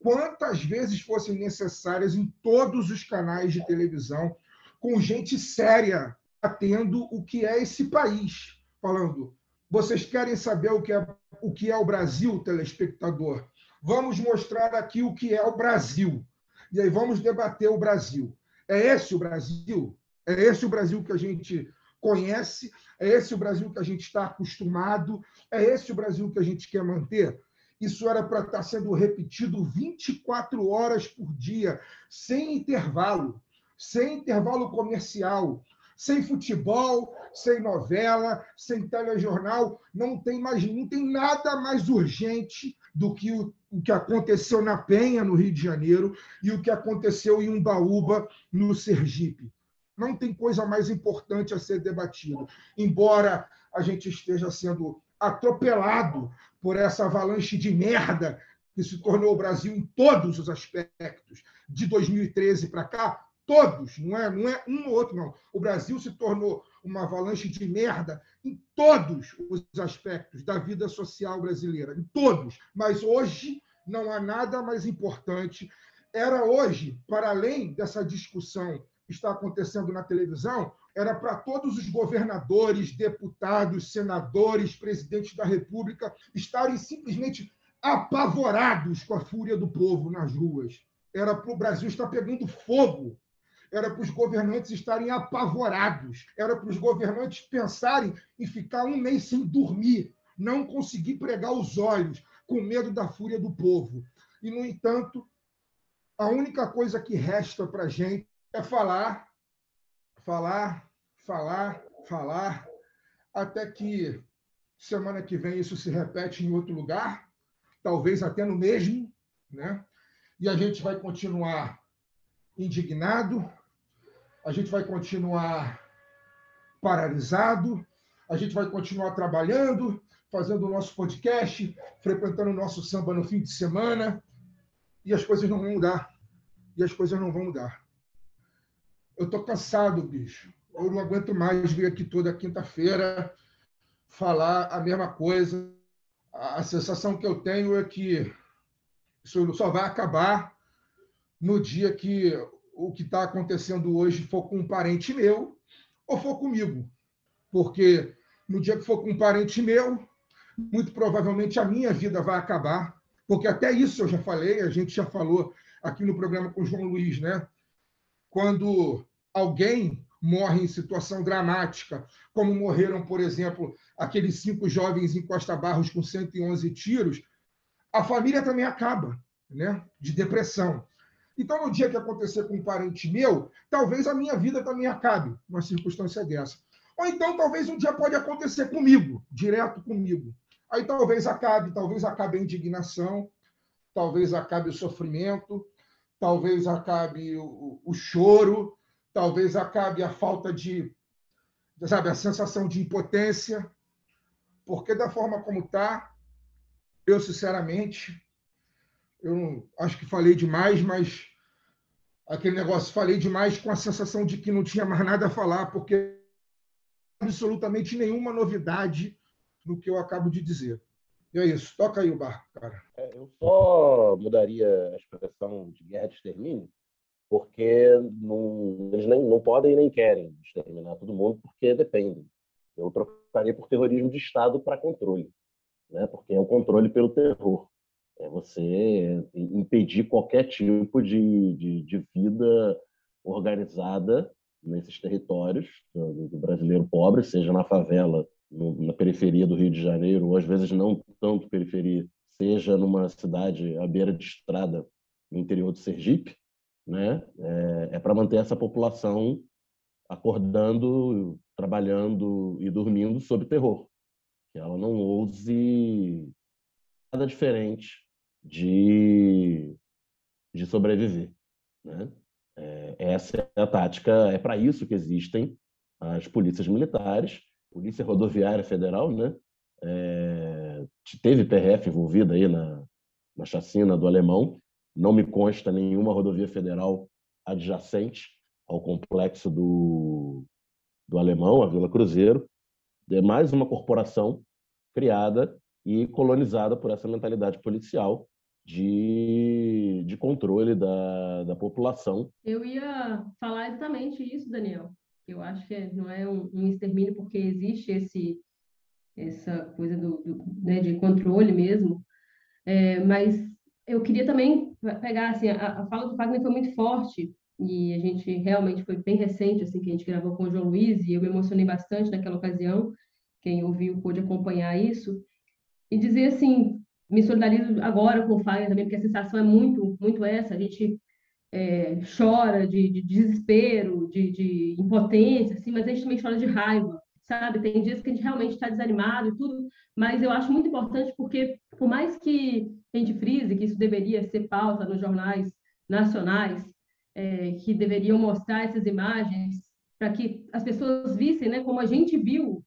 quantas vezes fossem necessárias em todos os canais de televisão, com gente séria tendo o que é esse país, falando: vocês querem saber o que é o que é o Brasil, telespectador? Vamos mostrar aqui o que é o Brasil. E aí vamos debater o Brasil. É esse o Brasil? É esse o Brasil que a gente conhece? É esse o Brasil que a gente está acostumado? É esse o Brasil que a gente quer manter? Isso era para estar sendo repetido 24 horas por dia, sem intervalo, sem intervalo comercial, sem futebol, sem novela, sem telejornal, não tem mais, não tem nada mais urgente do que o, o que aconteceu na Penha, no Rio de Janeiro, e o que aconteceu em Umbaúba, no Sergipe. Não tem coisa mais importante a ser debatida. Embora a gente esteja sendo atropelado por essa avalanche de merda que se tornou o Brasil em todos os aspectos, de 2013 para cá, todos, não é, não é um ou outro, não. O Brasil se tornou uma avalanche de merda em todos os aspectos da vida social brasileira, em todos. Mas hoje não há nada mais importante. Era hoje, para além dessa discussão que está acontecendo na televisão, era para todos os governadores, deputados, senadores, presidentes da República estarem simplesmente apavorados com a fúria do povo nas ruas. Era para o Brasil estar pegando fogo era para os governantes estarem apavorados, era para os governantes pensarem em ficar um mês sem dormir, não conseguir pregar os olhos, com medo da fúria do povo. E, no entanto, a única coisa que resta para a gente é falar, falar, falar, falar, até que semana que vem isso se repete em outro lugar, talvez até no mesmo, né? E a gente vai continuar indignado, a gente vai continuar paralisado, a gente vai continuar trabalhando, fazendo o nosso podcast, frequentando o nosso samba no fim de semana, e as coisas não vão mudar. E as coisas não vão mudar. Eu tô cansado, bicho. Eu não aguento mais vir aqui toda quinta-feira falar a mesma coisa. A sensação que eu tenho é que isso só vai acabar no dia que o que está acontecendo hoje for com um parente meu ou for comigo. Porque no dia que for com um parente meu, muito provavelmente a minha vida vai acabar. Porque até isso eu já falei, a gente já falou aqui no programa com o João Luiz, né? Quando alguém morre em situação dramática, como morreram, por exemplo, aqueles cinco jovens em Costa Barros com 111 tiros, a família também acaba, né? De depressão. Então, no dia que acontecer com um parente meu, talvez a minha vida também acabe, numa circunstância dessa. Ou então, talvez um dia pode acontecer comigo, direto comigo. Aí talvez acabe, talvez acabe a indignação, talvez acabe o sofrimento, talvez acabe o, o choro, talvez acabe a falta de, sabe, a sensação de impotência, porque da forma como está, eu sinceramente, eu acho que falei demais, mas aquele negócio, falei demais com a sensação de que não tinha mais nada a falar, porque absolutamente nenhuma novidade no que eu acabo de dizer. E é isso, toca aí o barco, cara. É, eu só mudaria a expressão de guerra de extermínio, porque não, eles nem, não podem nem querem exterminar todo mundo, porque dependem. Eu trocaria por terrorismo de Estado para controle, né? porque é o controle pelo terror. É você impedir qualquer tipo de, de, de vida organizada nesses territórios do, do brasileiro pobre, seja na favela no, na periferia do Rio de Janeiro, ou às vezes não tanto periferia, seja numa cidade à beira de estrada no interior do Sergipe, né? é, é para manter essa população acordando, trabalhando e dormindo sob terror. Que ela não ouse nada diferente de, de sobreviver. Né? É, essa é a tática, é para isso que existem as polícias militares Polícia Rodoviária Federal, né? É, teve PRF envolvida aí na, na chacina do Alemão. Não me consta nenhuma rodovia federal adjacente ao complexo do, do Alemão, a Vila Cruzeiro. É mais uma corporação criada e colonizada por essa mentalidade policial de, de controle da, da população. Eu ia falar exatamente isso, Daniel. Eu acho que não é um, um extermínio porque existe esse essa coisa do, do né, de controle mesmo. É, mas eu queria também pegar assim a, a, fala do Fagner foi muito forte e a gente realmente foi bem recente assim que a gente gravou com o João Luiz e eu me emocionei bastante naquela ocasião. Quem ouviu pôde acompanhar isso e dizer assim me solidarizo agora com o Fagner também porque a sensação é muito muito essa a gente é, chora de, de desespero, de, de, impotência, assim, mas a gente também chora de raiva, sabe? Tem dias que a gente realmente está desanimado e tudo, mas eu acho muito importante porque, por mais que a gente frise que isso deveria ser pauta nos jornais nacionais, é, que deveriam mostrar essas imagens para que as pessoas vissem, né, como a gente viu,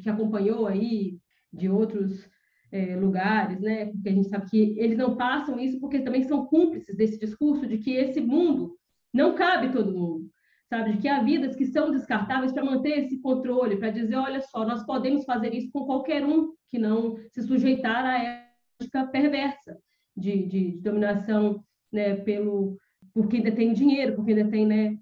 que acompanhou aí de outros é, lugares, né? Porque a gente sabe que eles não passam isso porque também são cúmplices desse discurso de que esse mundo não cabe todo mundo, sabe? De que há vidas que são descartáveis para manter esse controle, para dizer, olha só, nós podemos fazer isso com qualquer um que não se sujeitar à ética perversa de, de, de dominação, né? Pelo por quem detém dinheiro, por quem detém, né?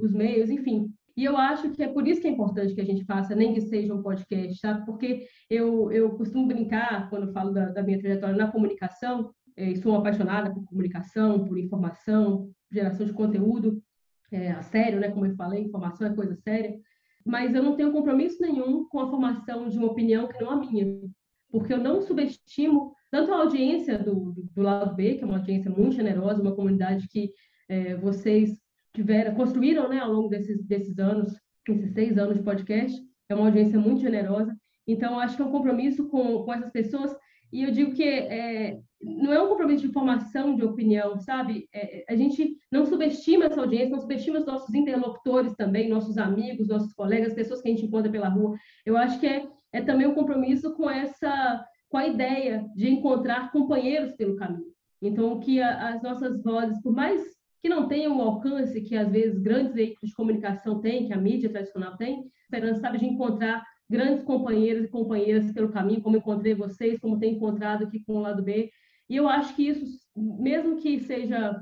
Os meios, enfim. E eu acho que é por isso que é importante que a gente faça, nem que seja um podcast, sabe? Porque eu, eu costumo brincar, quando falo da, da minha trajetória na comunicação, é, sou apaixonada por comunicação, por informação, geração de conteúdo, é, a sério, né? Como eu falei, informação é coisa séria. Mas eu não tenho compromisso nenhum com a formação de uma opinião que não a minha, porque eu não subestimo tanto a audiência do, do lado B, que é uma audiência muito generosa, uma comunidade que é, vocês tiveram, construíram né, ao longo desses, desses anos, esses seis anos de podcast. É uma audiência muito generosa. Então, acho que é um compromisso com, com essas pessoas. E eu digo que é, não é um compromisso de formação de opinião, sabe? É, a gente não subestima essa audiência, não subestima os nossos interlocutores também, nossos amigos, nossos colegas, pessoas que a gente encontra pela rua. Eu acho que é, é também um compromisso com essa, com a ideia de encontrar companheiros pelo caminho. Então, que a, as nossas vozes, por mais que não tenham o alcance que às vezes grandes veículos de comunicação têm, que a mídia tradicional tem, esperança sabe de encontrar grandes companheiros e companheiras pelo caminho, como encontrei vocês, como tenho encontrado aqui com o lado B. E eu acho que isso, mesmo que seja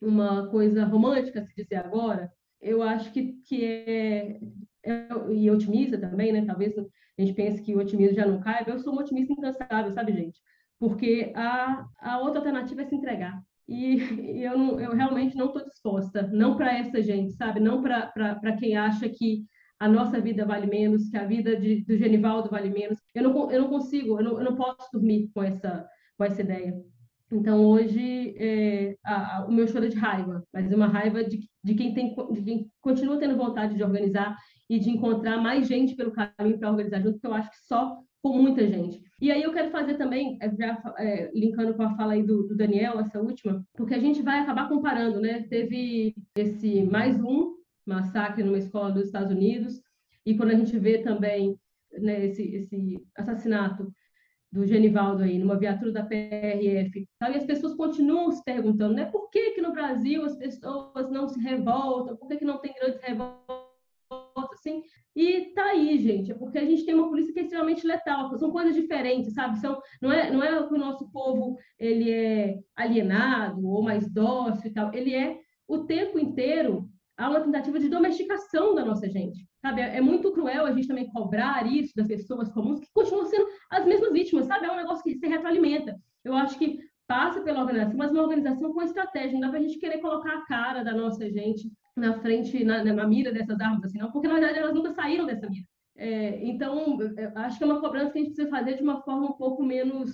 uma coisa romântica se dizer agora, eu acho que, que é, é, e otimista também, né? Talvez a gente pense que o otimismo já não caiba. Eu sou um otimista incansável, sabe, gente? Porque a, a outra alternativa é se entregar e eu, não, eu realmente não estou disposta, não para essa gente, sabe? Não para quem acha que a nossa vida vale menos, que a vida de, do Genivaldo vale menos. Eu não, eu não consigo, eu não, eu não posso dormir com essa, com essa ideia. Então, hoje, é, a, a, o meu choro é de raiva, mas é uma raiva de, de, quem tem, de quem continua tendo vontade de organizar e de encontrar mais gente pelo caminho para organizar junto, porque eu acho que só com muita gente. E aí eu quero fazer também, é, já é, linkando com a fala aí do, do, Daniel, essa última, porque a gente vai acabar comparando, né? Teve esse mais um massacre numa escola dos Estados Unidos, E quando a gente vê também né, esse, esse assassinato do Genivaldo aí, numa viatura da PRF? E as pessoas continuam se perguntando, né? Por que que no Brasil as pessoas não se revoltam? Por que que não tem grandes revoltas, assim? E tá aí, gente, é porque a gente tem uma polícia que é extremamente letal, são coisas diferentes, sabe? São, não é, não é que o nosso povo ele é alienado ou mais dócil e tal, ele é o tempo inteiro há uma tentativa de domesticação da nossa gente. Sabe? É, é muito cruel a gente também cobrar isso das pessoas comuns, que continuam sendo as mesmas vítimas, sabe? É um negócio que se retroalimenta. Eu acho que passa pela organização, mas uma organização com estratégia. Não dá para a gente querer colocar a cara da nossa gente na frente, na, na mira dessas armas, assim, não, porque na verdade elas nunca saíram dessa mira. É, então, acho que é uma cobrança que a gente precisa fazer de uma forma um pouco menos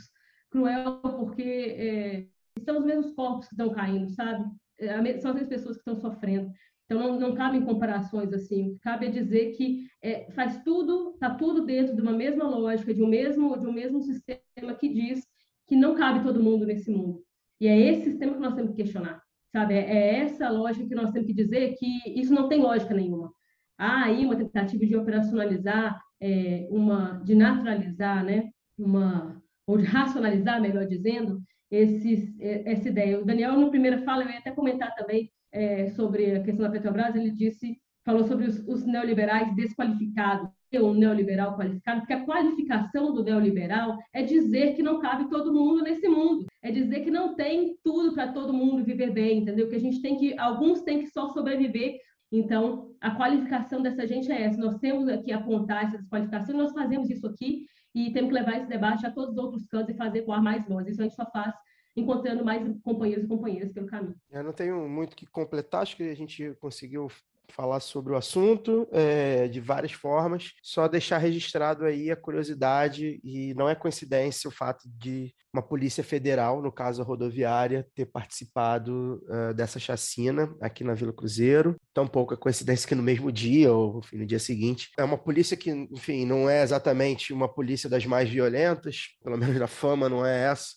cruel, porque é, são os mesmos corpos que estão caindo, sabe? É, são as mesmas pessoas que estão sofrendo. Então, não, não cabem comparações assim. Cabe é dizer que é, faz tudo, está tudo dentro de uma mesma lógica, de um mesmo, de um mesmo sistema que diz que não cabe todo mundo nesse mundo. E é esse sistema que nós temos que questionar, sabe? É, é essa lógica que nós temos que dizer que isso não tem lógica nenhuma. Há aí uma tentativa de operacionalizar, é, uma, de naturalizar, né? Uma, ou de racionalizar, melhor dizendo, esses, é, essa ideia. O Daniel, no primeiro fala, eu ia até comentar também, é, sobre a questão da Petrobras, ele disse, falou sobre os, os neoliberais desqualificados, um neoliberal qualificado, porque a qualificação do neoliberal é dizer que não cabe todo mundo nesse mundo, é dizer que não tem tudo para todo mundo viver bem, entendeu? Que a gente tem que, alguns têm que só sobreviver. Então, a qualificação dessa gente é essa. Nós temos aqui apontar essa desqualificação, nós fazemos isso aqui e temos que levar esse debate a todos os outros cantos e fazer com ar mais longe. Isso a gente só faz encontrando mais companheiros e companheiras pelo caminho. Eu não tenho muito que completar, acho que a gente conseguiu falar sobre o assunto é, de várias formas, só deixar registrado aí a curiosidade e não é coincidência o fato de uma polícia federal, no caso a rodoviária, ter participado uh, dessa chacina aqui na Vila Cruzeiro. Tampouco é coincidência que no mesmo dia ou enfim, no dia seguinte. É uma polícia que, enfim, não é exatamente uma polícia das mais violentas, pelo menos na fama não é essa,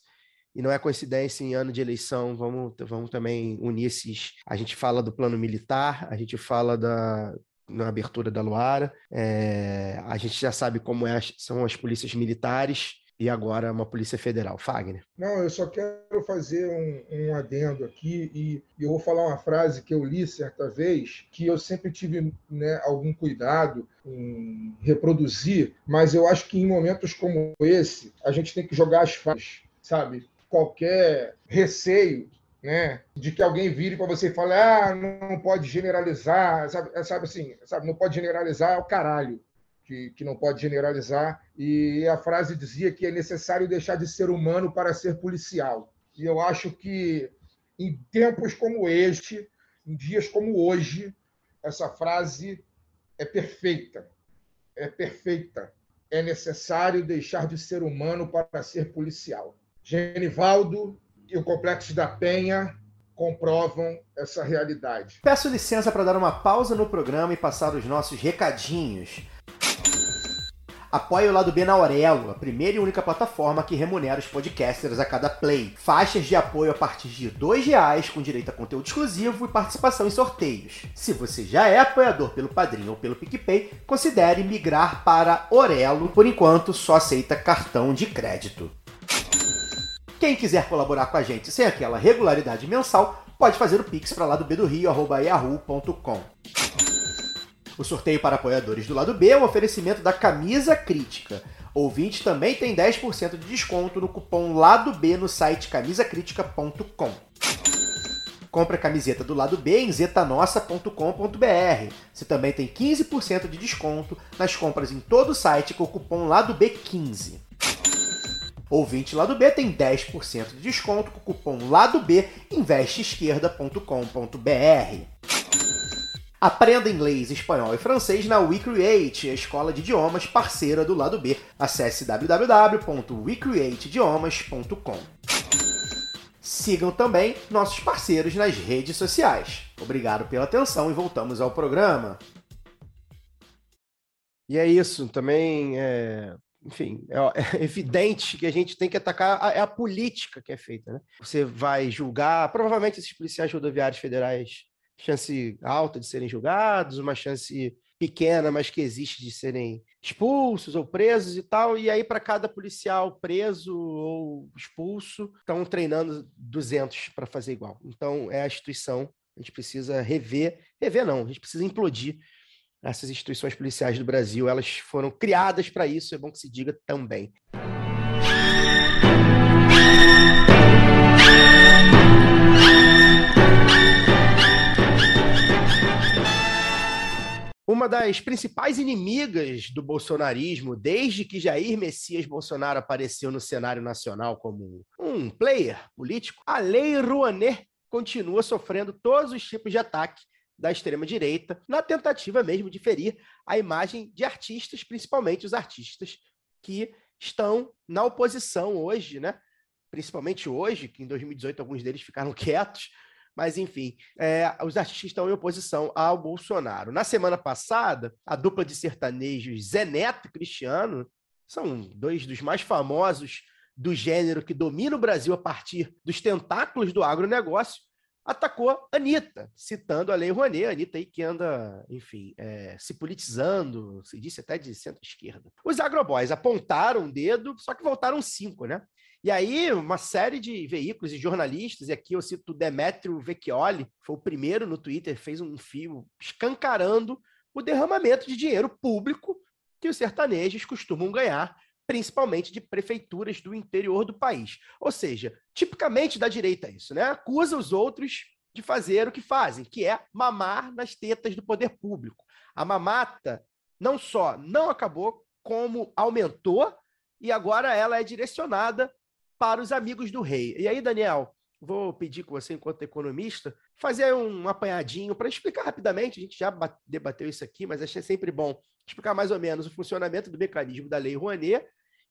e não é coincidência em ano de eleição, vamos, vamos também unir esses. A gente fala do plano militar, a gente fala da, na abertura da Luara, é, a gente já sabe como é, são as polícias militares e agora uma polícia federal. Fagner. Não, eu só quero fazer um, um adendo aqui e, e, eu vou falar uma frase que eu li certa vez, que eu sempre tive né, algum cuidado em reproduzir, mas eu acho que em momentos como esse, a gente tem que jogar as fases, sabe? Qualquer receio né, de que alguém vire para você e fale, ah, não pode generalizar, sabe, é, sabe assim, sabe, não pode generalizar é o caralho que, que não pode generalizar. E a frase dizia que é necessário deixar de ser humano para ser policial. E eu acho que em tempos como este, em dias como hoje, essa frase é perfeita. É perfeita. É necessário deixar de ser humano para ser policial. Genivaldo e o Complexo da Penha comprovam essa realidade. Peço licença para dar uma pausa no programa e passar os nossos recadinhos. Apoie o Lado B na Aurelo, a primeira e única plataforma que remunera os podcasters a cada play. Faixas de apoio a partir de R$ reais com direito a conteúdo exclusivo e participação em sorteios. Se você já é apoiador pelo Padrinho ou pelo PicPay, considere migrar para Orelo. Por enquanto, só aceita cartão de crédito. Quem quiser colaborar com a gente sem aquela regularidade mensal, pode fazer o pix para lá do B do Rio, yahoo.com. O sorteio para apoiadores do lado B é um oferecimento da Camisa Crítica. Ouvinte também tem 10% de desconto no cupom Lado B no site camisacritica.com. Compre a camiseta do lado B em zetanossa.com.br. Você também tem 15% de desconto nas compras em todo o site com o cupom Lado B15. Ouvinte Lado B tem 10% de desconto com o cupom Lado B investeesquerda.com.br. Aprenda inglês, espanhol e francês na WeCreate, a escola de idiomas parceira do Lado B. Acesse www.wecreateidiomas.com. Sigam também nossos parceiros nas redes sociais. Obrigado pela atenção e voltamos ao programa. E é isso, também é, enfim, é, é, (laughs) evidente que a gente tem que atacar a, é a política que é feita, né? Você vai julgar, provavelmente esses policiais rodoviários federais, chance alta de serem julgados, uma chance pequena, mas que existe de serem expulsos ou presos e tal. E aí, para cada policial preso ou expulso, estão treinando 200 para fazer igual. Então, é a instituição. A gente precisa rever, rever não, a gente precisa implodir essas instituições policiais do Brasil. Elas foram criadas para isso, é bom que se diga também. Uma das principais inimigas do bolsonarismo, desde que Jair Messias Bolsonaro apareceu no cenário nacional como um player político, a Lei Rouanet continua sofrendo todos os tipos de ataque da extrema-direita, na tentativa mesmo de ferir a imagem de artistas, principalmente os artistas que estão na oposição hoje, né? Principalmente hoje, que em 2018 alguns deles ficaram (laughs) quietos, mas, enfim, é, os artistas estão em oposição ao Bolsonaro. Na semana passada, a dupla de sertanejos Zé Neto e Cristiano são dois dos mais famosos do gênero que domina o Brasil a partir dos tentáculos do agronegócio, atacou Anitta, citando a Lei Rouanet, a Anitta aí que anda, enfim, é, se politizando, se disse até de centro-esquerda. Os agroboys apontaram um dedo, só que voltaram cinco, né? E aí, uma série de veículos e jornalistas, e aqui eu cito Demetrio Vecchioli, foi o primeiro no Twitter, fez um fio escancarando o derramamento de dinheiro público que os sertanejos costumam ganhar, principalmente de prefeituras do interior do país. Ou seja, tipicamente da direita isso, né? Acusa os outros de fazer o que fazem, que é mamar nas tetas do poder público. A mamata não só não acabou, como aumentou e agora ela é direcionada para os amigos do rei. E aí, Daniel, vou pedir com você, enquanto economista, fazer um apanhadinho para explicar rapidamente. A gente já debateu isso aqui, mas achei sempre bom explicar mais ou menos o funcionamento do mecanismo da Lei Rouanet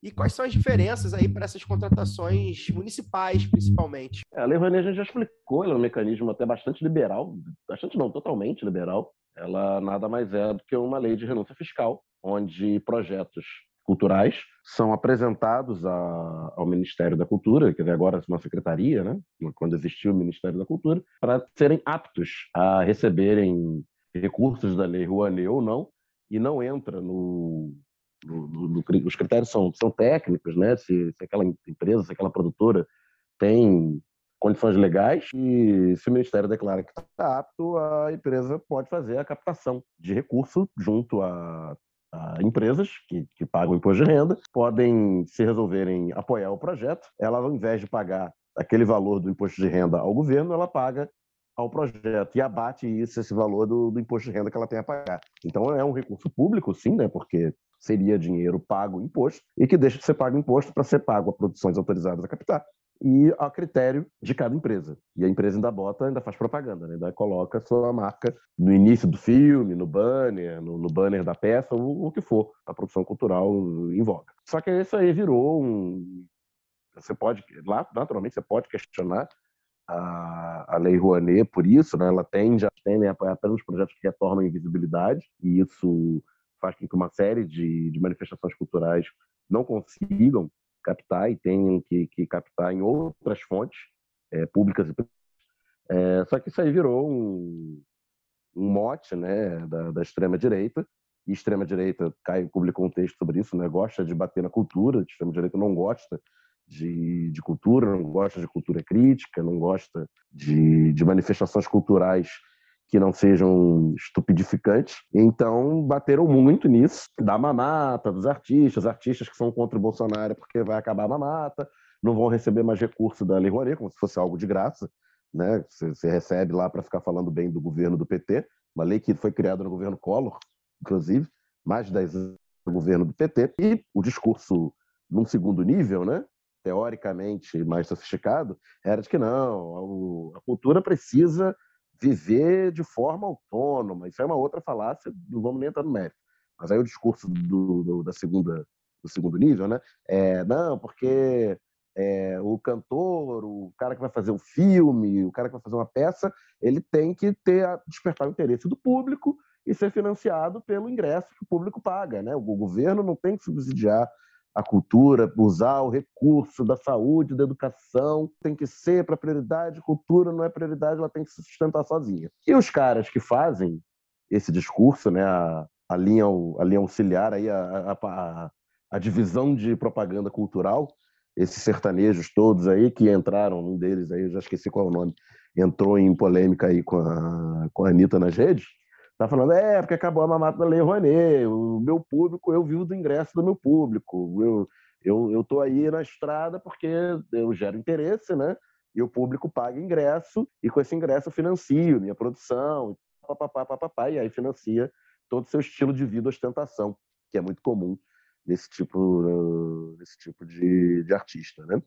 e quais são as diferenças aí para essas contratações municipais, principalmente. É, a Lei Rouanet a gente já explicou, ela é um mecanismo até bastante liberal, bastante não, totalmente liberal. Ela nada mais é do que uma lei de renúncia fiscal, onde projetos culturais são apresentados a, ao Ministério da Cultura, dizer, agora uma secretaria, né? quando existiu o Ministério da Cultura, para serem aptos a receberem recursos da Lei Rouanet ou não, e não entra no, no, no, no os critérios são, são técnicos, né? Se, se aquela empresa, se aquela produtora tem condições legais e se o Ministério declara que está apto, a empresa pode fazer a captação de recurso junto a empresas que, que pagam imposto de renda podem, se resolverem apoiar o projeto, ela, ao invés de pagar aquele valor do imposto de renda ao governo, ela paga ao projeto e abate isso, esse valor do, do, imposto de renda que ela tem a pagar. Então é um recurso público, sim, né? Porque seria dinheiro pago imposto e que deixa de ser pago imposto para ser pago a produções autorizadas a captar e a critério de cada empresa. E a empresa ainda bota, ainda faz propaganda, né? ainda coloca a sua marca no início do filme, no banner, no, no banner da peça, o, o, que for, a produção cultural em voga. Só que isso aí virou um. Você pode, lá, naturalmente, você pode questionar a, a Lei Rouanet por isso, né? ela tende a, tende a apoiar apenas projetos que retornam invisibilidade, e isso faz com que uma série de, de manifestações culturais não consigam captar e tenham que, que captar em outras fontes é, públicas e é, só que isso aí virou um, um mote né, da, da extrema-direita, e extrema-direita, Caio publicou um texto sobre isso, né, gosta de bater na cultura, extrema-direita não gosta de, de cultura, não gosta de cultura crítica, não gosta de, de manifestações culturais que não sejam estupidificantes. Então, bateram muito nisso, da mamata, dos artistas, artistas que são contra o Bolsonaro porque vai acabar a mamata, não vão receber mais recurso da Lei Rouanet, como se fosse algo de graça. Né? Você, você recebe lá para ficar falando bem do governo do PT, uma lei que foi criada no governo Collor, inclusive, mais de 10 anos no governo do PT, e o discurso num segundo nível, né? teoricamente mais sofisticado, era de que não, a cultura precisa viver de forma autônoma. Isso é uma outra falácia, não vamos nem entrar no mérito. Mas aí o discurso do, do da segunda, do segundo nível, né? É, não, porque é, o cantor, o cara que vai fazer um filme, o cara que vai fazer uma peça, ele tem que ter despertar o interesse do público e ser financiado pelo ingresso que o público paga, né? O governo não tem que subsidiar a cultura, usar o recurso da saúde, da educação, tem que ser para prioridade, cultura não é prioridade, ela tem que se sustentar sozinha. E os caras que fazem esse discurso, né, a, a linha, a linha auxiliar, aí a, a, a divisão de propaganda cultural, esses sertanejos todos aí que entraram, um deles aí, eu já esqueci qual é o nome, entrou em polêmica aí com a, com a Anitta nas redes, tá falando, é, porque acabou a mamata da Lei Rouanet, o meu público, eu vivo do ingresso do meu público, eu, eu, eu tô aí na estrada porque eu gero interesse, né? E o público paga ingresso, e com esse ingresso eu financio minha produção, papapá, papapá, e aí financia todo o seu estilo de vida, ostentação, que é muito comum nesse tipo, nesse tipo de, de artista, né?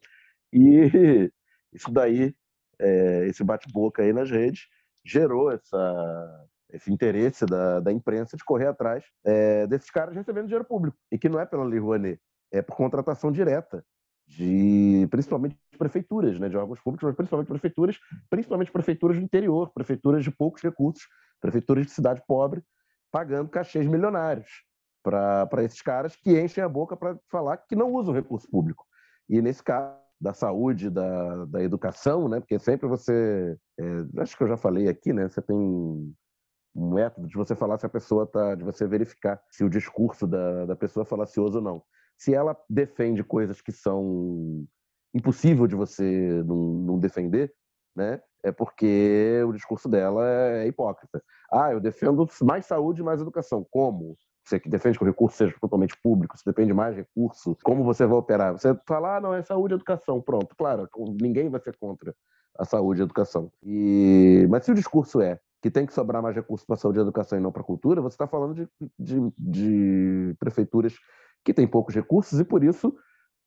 E (laughs) isso daí, é, esse bate-boca aí nas redes, gerou essa, esse interesse da, da imprensa de correr atrás é, desses caras recebendo dinheiro público, e que não é pela Lei Rouanet, é por contratação direta de principalmente prefeituras, né, de órgãos públicos, mas principalmente prefeituras, principalmente prefeituras do interior, prefeituras de poucos recursos, prefeituras de cidade pobre, pagando cachês milionários para esses caras que enchem a boca para falar que não usam recurso público. E nesse caso da saúde, da, da educação, né? Porque sempre você, é, acho que eu já falei aqui, né? Você tem um método de você falar se a pessoa tá, de você verificar se o discurso da, da pessoa é falacioso ou não. Se ela defende coisas que são impossível de você não, não defender, né? É porque o discurso dela é hipócrita. Ah, eu defendo mais saúde e mais educação. Como? Você que defende que o recurso seja totalmente público, você depende mais recurso, como você vai operar? Você fala, ah, não, é saúde e educação, pronto. Claro, ninguém vai ser contra a saúde e a educação. E... Mas se o discurso é que tem que sobrar mais recursos para a saúde e educação e não para cultura, você está falando de, de, de prefeituras que têm poucos recursos e, por isso,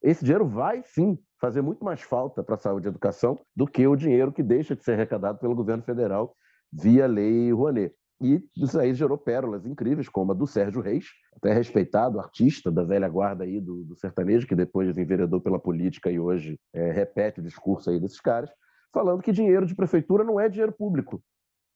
esse dinheiro vai sim fazer muito mais falta para a saúde e educação do que o dinheiro que deixa de ser arrecadado pelo governo federal via lei Rouanet. E isso aí gerou pérolas incríveis, como a do Sérgio Reis, até respeitado, artista da velha guarda aí do, do sertanejo, que depois enveredou pela política e hoje é, repete o discurso aí desses caras, falando que dinheiro de prefeitura não é dinheiro público,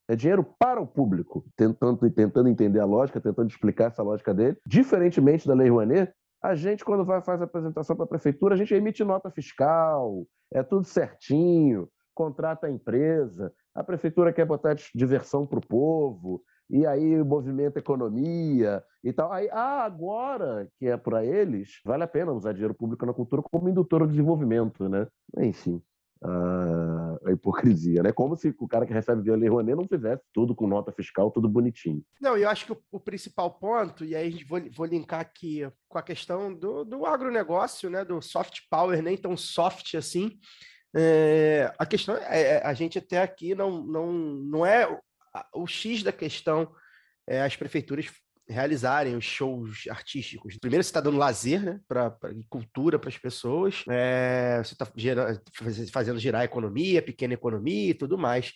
é dinheiro para o público, tentando, tentando entender a lógica, tentando explicar essa lógica dele. Diferentemente da Lei Rouanet, a gente, quando vai fazer a apresentação para a prefeitura, a gente emite nota fiscal, é tudo certinho, contrata a empresa, a prefeitura quer botar diversão para o povo, e aí movimenta economia e tal. Aí, ah, agora que é para eles, vale a pena usar dinheiro público na cultura como indutor ao desenvolvimento, né? Enfim, a, a hipocrisia, né? Como se o cara que recebe via Lei Rouanet não fizesse tudo com nota fiscal, tudo bonitinho. Não, eu acho que o, o principal ponto, e aí vou, vou linkar aqui com a questão do, do agronegócio, né? Do soft power, nem tão soft assim, é, a questão é, é, a gente até aqui não, não, não é o, o X da questão é as prefeituras realizarem os shows artísticos. Primeiro, você está dando lazer, né, para cultura para as pessoas, é, você está fazendo girar a economia, pequena economia e tudo mais.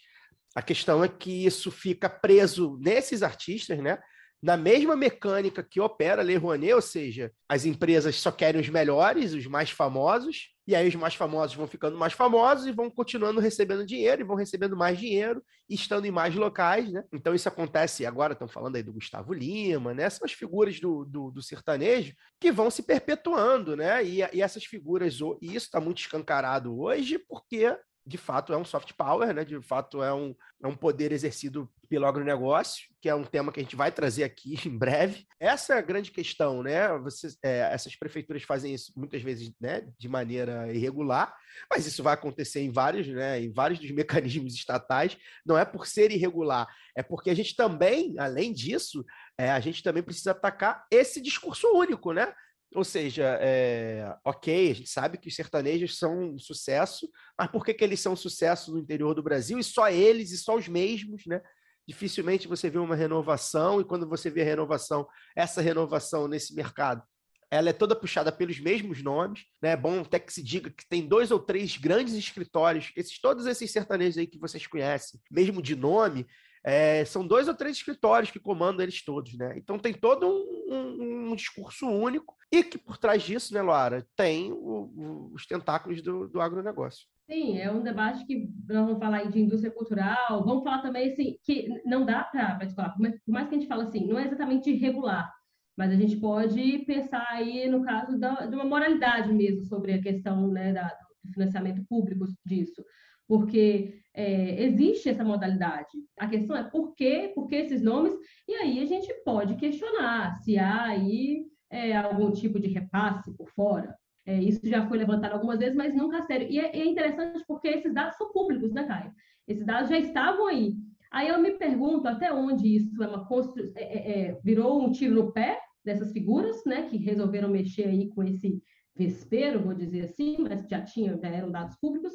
A questão é que isso fica preso nesses artistas, né? na mesma mecânica que opera a Lei Rouanet, ou seja, as empresas só querem os melhores, os mais famosos, e aí os mais famosos vão ficando mais famosos e vão continuando recebendo dinheiro, e vão recebendo mais dinheiro, estando em mais locais, né? Então isso acontece agora, estão falando aí do Gustavo Lima, né? São as figuras do, do, do sertanejo que vão se perpetuando, né? E, e essas figuras, e isso está muito escancarado hoje, porque de fato é um soft power, né? De fato é um, é um poder exercido pelo agronegócio, que é um tema que a gente vai trazer aqui (laughs) em breve. Essa é a grande questão, né? Você, é, essas prefeituras fazem isso muitas vezes, né, de maneira irregular, mas isso vai acontecer em vários, né, em vários dos (laughs) mecanismos estatais. Não é por ser irregular, é porque a gente também, além disso, é, a gente também precisa atacar esse discurso único, né? Ou seja, é, ok, a gente sabe que os sertanejos são um sucesso, mas por que, que eles são um sucesso no interior do Brasil e só eles e só os mesmos, né? Dificilmente você vê uma renovação, e quando você vê a renovação, essa renovação nesse mercado, ela é toda puxada pelos mesmos nomes, né? É bom até que se diga que tem dois ou três grandes escritórios, esses todos esses sertanejos aí que vocês conhecem, mesmo de nome, é, são dois ou três escritórios que comandam eles todos, né? Então tem todo um, um, um discurso único e que por trás disso, né, Laura, tem o, o, os tentáculos do, do agronegócio. Sim, é um debate que nós vamos falar aí de indústria cultural, vamos falar também assim, que não dá para, por mais que a gente fale assim, não é exatamente regular, mas a gente pode pensar aí no caso da, de uma moralidade mesmo sobre a questão né, da, do financiamento público disso. porque é, existe essa modalidade. A questão é por quê, por que esses nomes, e aí a gente pode questionar se há aí é, algum tipo de repasse por fora. É, isso já foi levantado algumas vezes, mas nunca a sério. E é, é interessante porque esses dados são públicos, né, Caio? Esses dados já estavam aí. Aí eu me pergunto até onde isso é uma constru... É, é, é, virou um tiro no pé dessas figuras, né, que resolveram mexer aí com esse vespero, vou dizer assim, mas já tinha, já eram dados públicos,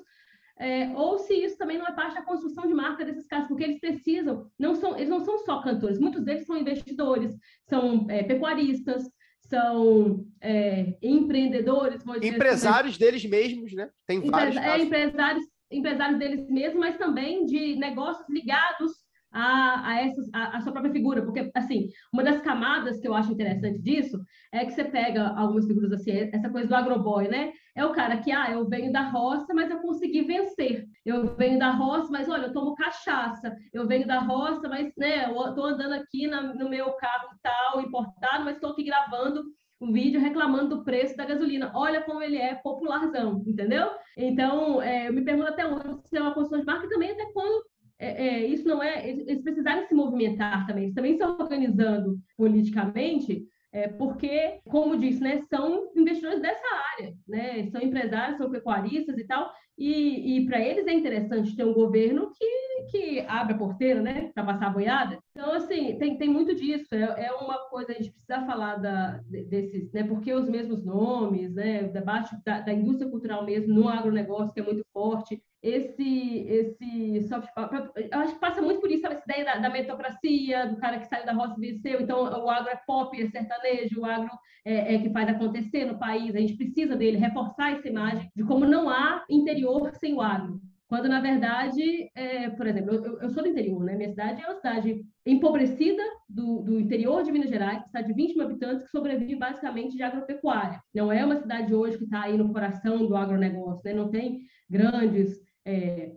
é, ou se isso também não é parte da construção de marca desses caras, porque eles precisam, não são, eles não são só cantores, muitos deles são investidores, são é, pecuaristas, são é, empreendedores, assim, empresários assim, deles mesmos, né? Tem vários. É, empresários, empresários deles mesmos, mas também de negócios ligados a, a, essas, a, a, sua própria figura, porque, assim, uma das camadas que eu acho interessante disso é que você pega algumas figuras assim, essa coisa do agroboy, né? É o cara que, ah, eu venho da roça, mas eu consegui vencer. Eu venho da roça, mas olha, eu tomo cachaça. Eu venho da roça, mas, né, eu tô andando aqui na, no meu carro tal, importado, mas estou aqui gravando um vídeo reclamando do preço da gasolina. Olha como ele é popularzão, entendeu? Então, é, eu me pergunto até onde se é uma construção de marca e também até quando é, é, isso não é. Eles precisarem se movimentar também, eles também estão organizando politicamente, é, porque, como disse, né, são investidores dessa área, né, são empresários, são pecuaristas e tal, e, e para eles é interessante ter um governo que, que abre a porteira, né, para passar a boiada. Então, assim, tem, tem muito disso, é, é uma coisa, a gente precisa falar da, desses, né, porque os mesmos nomes, né, o debate da, da indústria cultural mesmo no agronegócio, que é muito forte, esse, esse soft power, eu acho que passa muito por isso, sabe, essa ideia da, da meritocracia, do cara que saiu da roça e venceu, então o agro é pop, é sertanejo, o agro é, é, que faz acontecer no país, a gente precisa dele, reforçar essa imagem de como não há interior sem o agro. Quando, na verdade, é, por exemplo, eu, eu, sou do interior, né? Minha cidade é uma cidade empobrecida do, do interior de Minas Gerais, cidade de 20 mil habitantes, que sobrevive basicamente de agropecuária. Não é uma cidade hoje que está aí no coração do agronegócio, né? Não tem grandes é,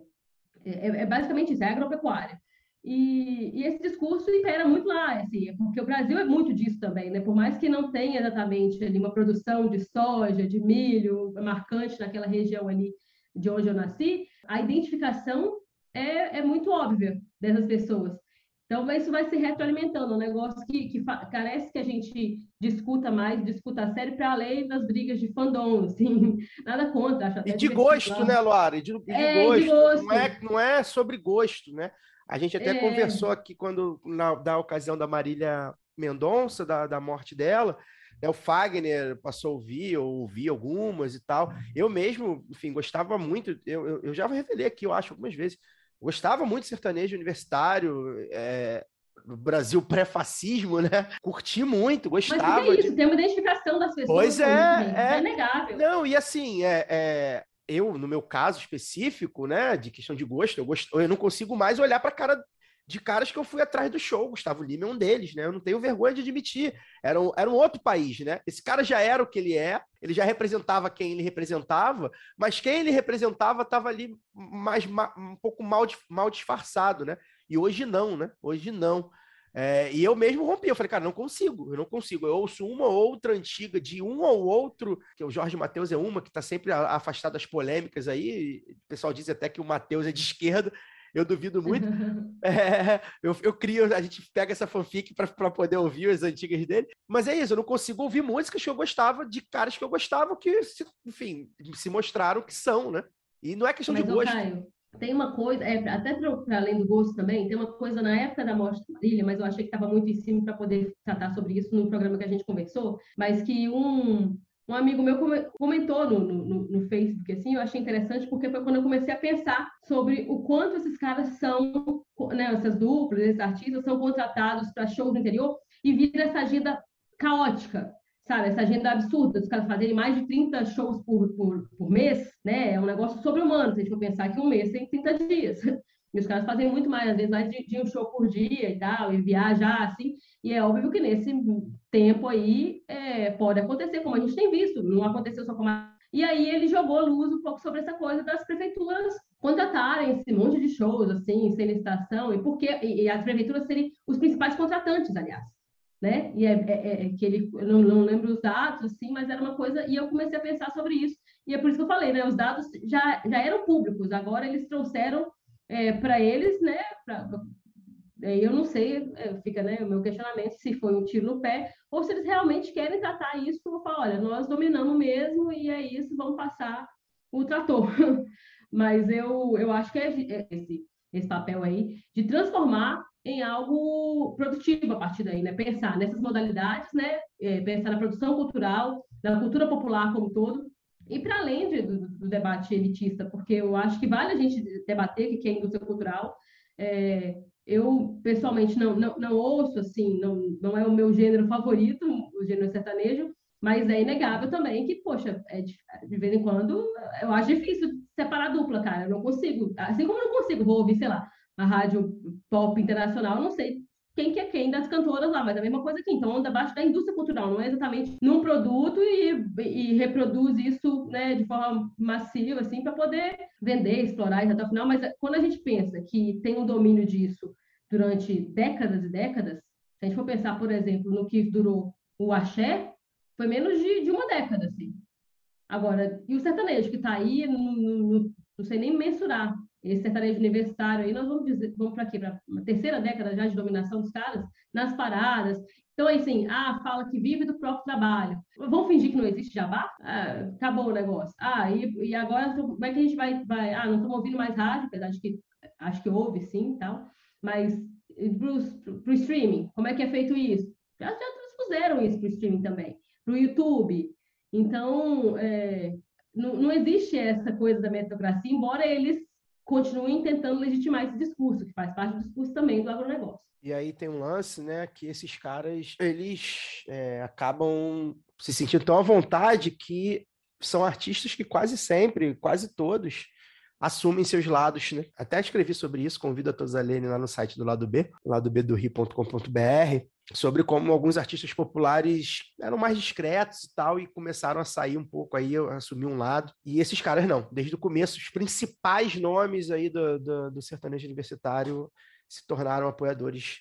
é, é, basicamente isso, é agropecuária. E, e, esse discurso impera muito lá, assim, porque o Brasil é muito disso também, né? Por mais que não tenha exatamente ali uma produção de soja, de milho marcante naquela região ali de onde eu nasci, a identificação é, é muito óbvia dessas pessoas. Então, isso vai se retroalimentando, é um negócio que, que carece que a gente discuta mais, discuta a sério, para além das brigas de fandom, (laughs) assim, nada contra. Acho até e de gosto, né, Luara? De, de, é, gosto. de, gosto. Não é, não é sobre gosto, né? A gente até é... conversou aqui quando, na, da ocasião da Marília Mendonça, da, da morte dela, né, o Fagner passou a ouvir, eu ouvi algumas e tal. Eu mesmo, enfim, gostava muito, eu, eu, eu já revelei aqui, eu acho, algumas vezes, Gostava muito de sertanejo universitário, é, Brasil pré-fascismo, né? Curti muito, gostava. Mas é isso, de... tem uma identificação das pessoas. Pois é, é, é negável. Não, e assim, é, é, eu, no meu caso específico, né, de questão de gosto, eu, gosto, eu não consigo mais olhar para a cara de caras que eu fui atrás do show. Gustavo Lima é um deles, né? Eu não tenho vergonha de admitir. Era um, era um outro país, né? Esse cara já era o que ele é, ele já representava quem ele representava, mas quem ele representava estava ali mais um pouco mal, mal disfarçado, né? E hoje não, né? Hoje não. É, e eu mesmo rompi, eu falei, cara, não consigo, eu não consigo. Eu ouço uma ou outra antiga de um ou outro, que o Jorge Matheus é uma que está sempre afastado das polêmicas aí. O pessoal diz até que o Matheus é de esquerda eu duvido muito. (laughs) é, eu, eu crio, a gente pega essa fanfic para poder ouvir as antigas dele. Mas é isso, eu não consigo ouvir músicas que eu gostava de caras que eu gostava que, enfim, se mostraram que são, né? E não é questão Mas, de gosto. Caio, tem uma coisa, é, até para além do gosto também, tem uma coisa na época da morte da Marília, mas eu achei que estava muito em cima para poder tratar sobre isso no programa que a gente conversou, mas que um, um amigo meu comentou no, no, no, Facebook, assim, eu achei interessante porque foi quando eu comecei a pensar sobre o quanto esses caras são, né, essas duplas, esses artistas são contratados para shows no interior e vira essa agenda caótica, sabe? Essa agenda absurda, os caras fazerem mais de 30 shows por, por, por mês, né? É um negócio sobre-humano, se a gente for pensar que um mês tem 30 dias. E os caras fazem muito mais, às vezes mais de, de, um show por dia e tal, e viajar assim. E é óbvio que nesse tempo aí é, pode acontecer, como a gente tem visto, não aconteceu só com a. E aí ele jogou luz um pouco sobre essa coisa das prefeituras contratarem esse monte de shows, assim, sem licitação, e porque e, e as prefeituras serem os principais contratantes, aliás. Né? E é, é, é que ele, eu não, não lembro os dados, assim, mas era uma coisa, e eu comecei a pensar sobre isso, E é por isso que eu falei, né? Os dados já, já eram públicos, agora eles trouxeram é, para eles, né? Pra, é, eu não sei, é, fica né, o meu questionamento se foi um tiro no pé ou se eles realmente querem tratar isso como falar, olha, nós dominamos mesmo e é isso, vamos passar o trator. (laughs) Mas eu, eu acho que é esse, esse papel aí de transformar em algo produtivo a partir daí, né? Pensar nessas modalidades, né? É, pensar na produção cultural, na cultura popular como todo, e para além de, do, do, debate elitista, porque eu acho que vale a gente debater o que é indústria cultural. É, eu, pessoalmente, não, não, não ouço, assim, não, não é o meu gênero favorito, o gênero sertanejo, mas é inegável também que, poxa, é de, de vez em quando, eu acho difícil separar a dupla, cara. Eu não consigo. Assim como eu não consigo, vou ouvir, sei lá, a rádio pop internacional, não sei quem que é quem das cantoras lá, mas é a mesma coisa aqui. Então, anda abaixo da indústria cultural, não é exatamente num produto e, e reproduz isso né, de forma massiva, assim, para poder vender, explorar até o final. Mas quando a gente pensa que tem um domínio disso durante décadas e décadas, se a gente for pensar, por exemplo, no que durou o axé, foi menos de, de uma década, assim. Agora, e o sertanejo, que está aí, não, não, não sei nem mensurar esse sertanejo universitário aí, nós vamos dizer, vamos para quê? Para uma terceira década já de dominação dos caras, nas paradas. Então, assim, ah, fala que vive do próprio trabalho. Vamos fingir que não existe jabá? Ah, acabou o negócio. Ah, e, e agora como é que a gente vai, vai ah, não estamos ouvindo mais rádio, apesar de que acho que ouve sim tal, mas para o streaming, como é que é feito isso? Já, já transpuseram isso para o streaming também, para o YouTube. Então, é, não, não existe essa coisa da meritocracia, embora eles continuem tentando legitimar esse discurso, que faz parte do discurso também do agronegócio. E aí tem um lance, né, que esses caras, eles é, acabam se sentindo tão à vontade que são artistas que quase sempre, quase todos, assumem seus lados, né? Até escrevi sobre isso, convido a todos a lerem lá no site do Lado B, lado B do Rio.com.br, sobre como alguns artistas populares eram mais discretos e tal, e começaram a sair um pouco aí, assumir um lado. E esses caras não, desde o começo, os principais nomes aí do, do, do sertanejo universitário se tornaram apoiadores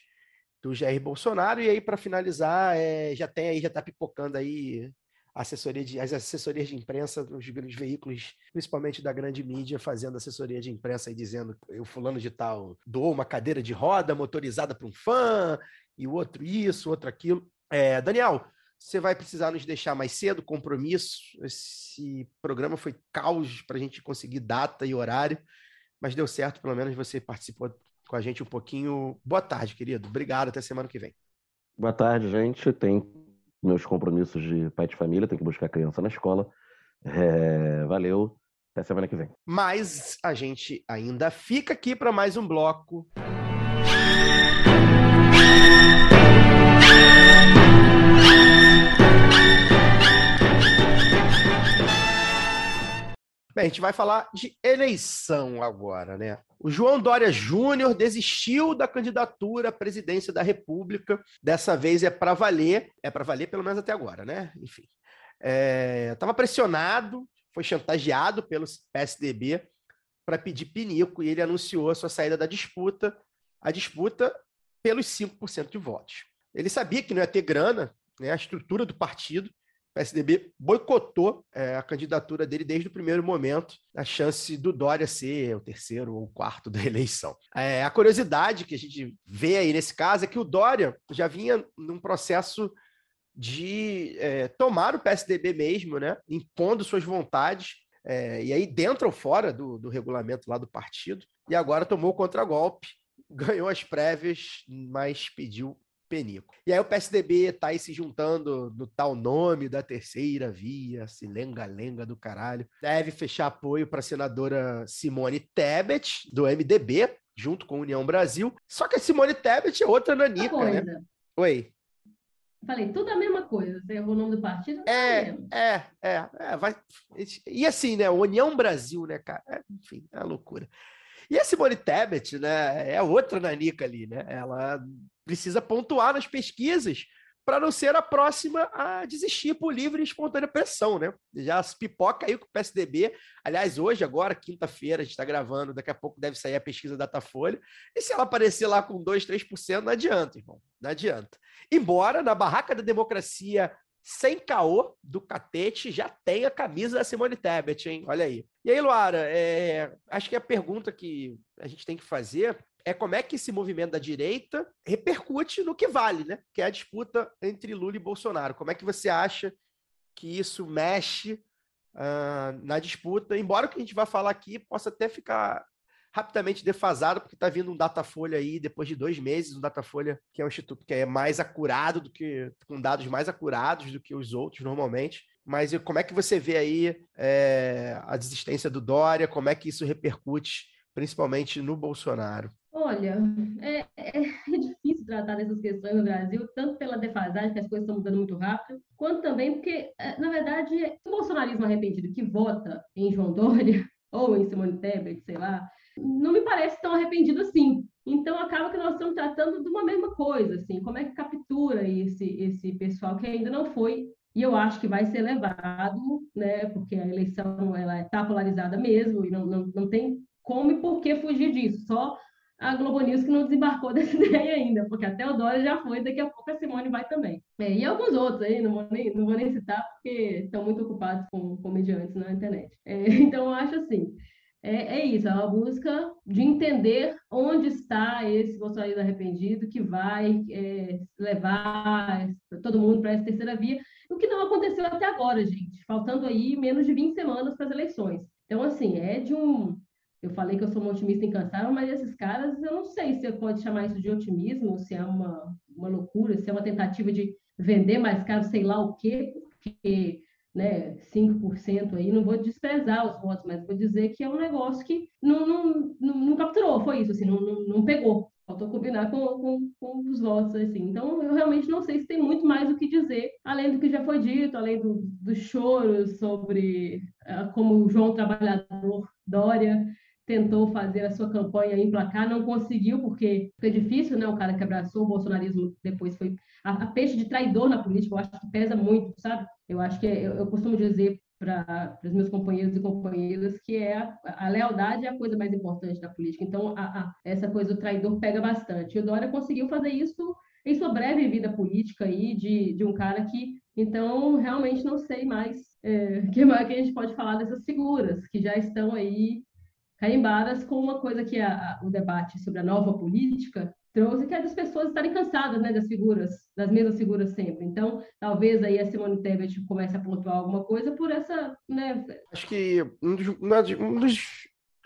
do Jair Bolsonaro. E aí, para finalizar, é, já tem aí, já está pipocando aí assessoria de, as assessorias de imprensa dos grandes veículos, principalmente da grande mídia, fazendo assessoria de imprensa e dizendo o fulano de tal doou uma cadeira de roda motorizada para um fã, e o outro isso, outro aquilo. É, Daniel, você vai precisar nos deixar mais cedo, compromisso. Esse programa foi caos para a gente conseguir data e horário, mas deu certo, pelo menos você participou com a gente um pouquinho. Boa tarde, querido. Obrigado, até semana que vem. Boa tarde, gente. Tem meus compromissos de pai de família, tem que buscar a criança na escola. É, valeu, até semana que vem. Mas a gente ainda fica aqui para mais um bloco. Bem, a gente vai falar de eleição agora, né? O João Dória Júnior desistiu da candidatura à presidência da República. Dessa vez é para valer, é para valer pelo menos até agora, né? Enfim, estava é, pressionado, foi chantageado pelo PSDB para pedir pinico e ele anunciou a sua saída da disputa, a disputa pelos 5% de votos. Ele sabia que não ia ter grana, né? A estrutura do partido PSDB boicotou é, a candidatura dele desde o primeiro momento, a chance do Dória ser o terceiro ou o quarto (laughs) da eleição. É, a curiosidade que a gente vê aí nesse caso é que o Dória já vinha num processo de é, tomar o PSDB mesmo, né, impondo suas vontades, é, e aí dentro ou fora do, do regulamento lá do partido, e agora tomou o contragolpe, (laughs) ganhou as prévias, mas pediu Penico. E aí o PSDB tá aí se juntando no tal nome da terceira via, se lenga-lenga do caralho. Deve fechar apoio para a senadora Simone Tebet, do MDB, junto com a União Brasil. Só que a Simone Tebet é outra nanica, né? Oi. Falei, tudo a mesma coisa. Você errou o nome do partido? É, é, é, é, vai. E assim, né? União Brasil, né, cara? É, enfim, é uma loucura. E a Simone Tebet, né, é outra nanica ali, né? Ela precisa pontuar nas pesquisas para não ser a próxima a desistir por livre e espontânea pressão, né? Já se pipoca aí com o PSDB. Aliás, hoje, agora, quinta-feira, a gente está gravando, daqui a pouco deve sair a pesquisa Datafolha. E se ela aparecer lá com 2, 3%, não adianta, irmão. Não adianta. Embora na barraca da democracia sem caô do catete, já tem a camisa da Simone Tebet, hein? Olha aí. E aí, Luara, é, acho que a pergunta que a gente tem que fazer é como é que esse movimento da direita repercute no que vale, né? Que é a disputa entre Lula e Bolsonaro. Como é que você acha que isso mexe uh, na disputa? Embora o que a gente vai falar aqui possa até ficar rapidamente defasado, porque está vindo um Datafolha aí, depois de dois meses, um Datafolha que é um instituto que é mais acurado do que, com dados mais acurados do que os outros normalmente. Mas como é que você vê aí é, a desistência do Dória? Como é que isso repercute, principalmente no Bolsonaro? Olha, é, é, é, difícil tratar dessas questões no Brasil, tanto pela defasagem, que as coisas estão mudando muito rápido, quanto também porque, é, na verdade, o bolsonarismo arrependido que vota em João Dória (laughs) ou em Simone Tebet, sei lá, não me parece tão arrependido assim. Então, acaba que nós estamos tratando de uma mesma coisa, assim, como é que captura esse, esse pessoal que ainda não foi, e eu acho que vai ser levado, né, porque a eleição ela está polarizada mesmo, e não, não, não tem como e por que fugir disso, só a Globo News que não desembarcou (laughs) dessa ideia ainda, porque até o Dória já foi, daqui a pouco a Simone vai também. É, e alguns outros aí, não vou nem, não vou nem citar, porque estão muito ocupados com comediantes na internet. É, (laughs) então, eu acho assim, é, é, isso, é uma busca de entender onde está esse bolsonarismo arrependido que vai é, levar todo mundo para essa terceira via, o que não aconteceu até agora, gente, faltando aí menos de 20 semanas para as eleições. Então, assim, é de um. Eu falei que eu sou uma otimista incansável, mas esses caras, eu não sei se você pode chamar isso de otimismo, se é uma, uma loucura, se é uma tentativa de vender mais caro, sei lá o quê, porque né, 5% aí, não vou desprezar os votos, mas vou dizer que é um negócio que não, não, não, não capturou, foi isso, assim, não, não, não pegou. Faltou combinar com, com, com, os votos, assim. Então, eu realmente não sei se tem muito mais o que dizer, além do que já foi dito, além do, do choro sobre uh, como o João Trabalhador Dória tentou fazer a sua campanha em placar, não conseguiu, porque foi difícil, né? O cara que abraçou o bolsonarismo depois foi a, a peixe de traidor na política, eu acho que pesa muito, sabe? Eu acho que eu, eu costumo dizer para os meus companheiros e companheiras que é a, a, lealdade é a coisa mais importante da política. Então, a, a, essa coisa do traidor pega bastante. E o Dória conseguiu fazer isso em sua breve vida política aí, de, de um cara que, então, realmente não sei mais é, (laughs) que mais que a gente pode falar dessas figuras que já estão aí carimbadas com uma coisa que a, o debate sobre a nova política trouxe que é das pessoas estarem cansadas né, das figuras, das mesmas figuras sempre. Então, talvez aí a Simone Tebet comece a pontuar alguma coisa por essa, né? Acho que um dos, um dos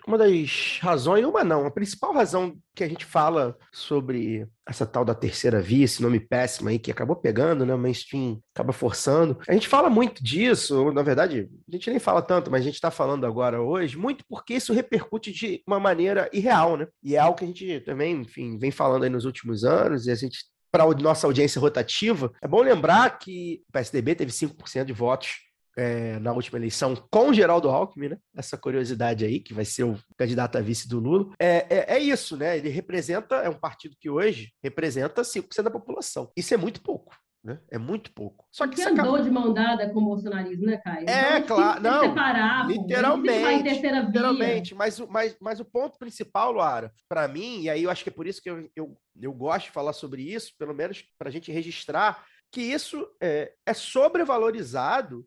uma das razões, uma não, a principal razão que a gente fala sobre essa tal da terceira via, esse nome péssimo aí que acabou pegando, né? O mainstream acaba forçando. A gente fala muito disso, na verdade, a gente nem fala tanto, mas a gente está falando agora hoje, muito porque isso repercute de uma maneira irreal, né? E é algo que a gente também, enfim, vem falando aí nos últimos anos, e a gente para a nossa audiência rotativa, é bom lembrar que o PSDB teve 5% de votos é, na última eleição com Geraldo Alckmin, né? Essa curiosidade aí, que vai ser o candidato a vice do Lula. É, é, é, isso, né? Ele representa, é um partido que hoje representa 5% da população. Isso é muito pouco. Né? É muito pouco. Só que, que andou acaba... de mão dada com o bolsonarismo, né, Caio? É, então, claro. Não, separar, literalmente. literalmente. Mas, mas, mas o ponto principal, Luara, para mim, e aí eu acho que é por isso que eu, eu, eu gosto de falar sobre isso, pelo menos para a gente registrar, que isso é, é sobrevalorizado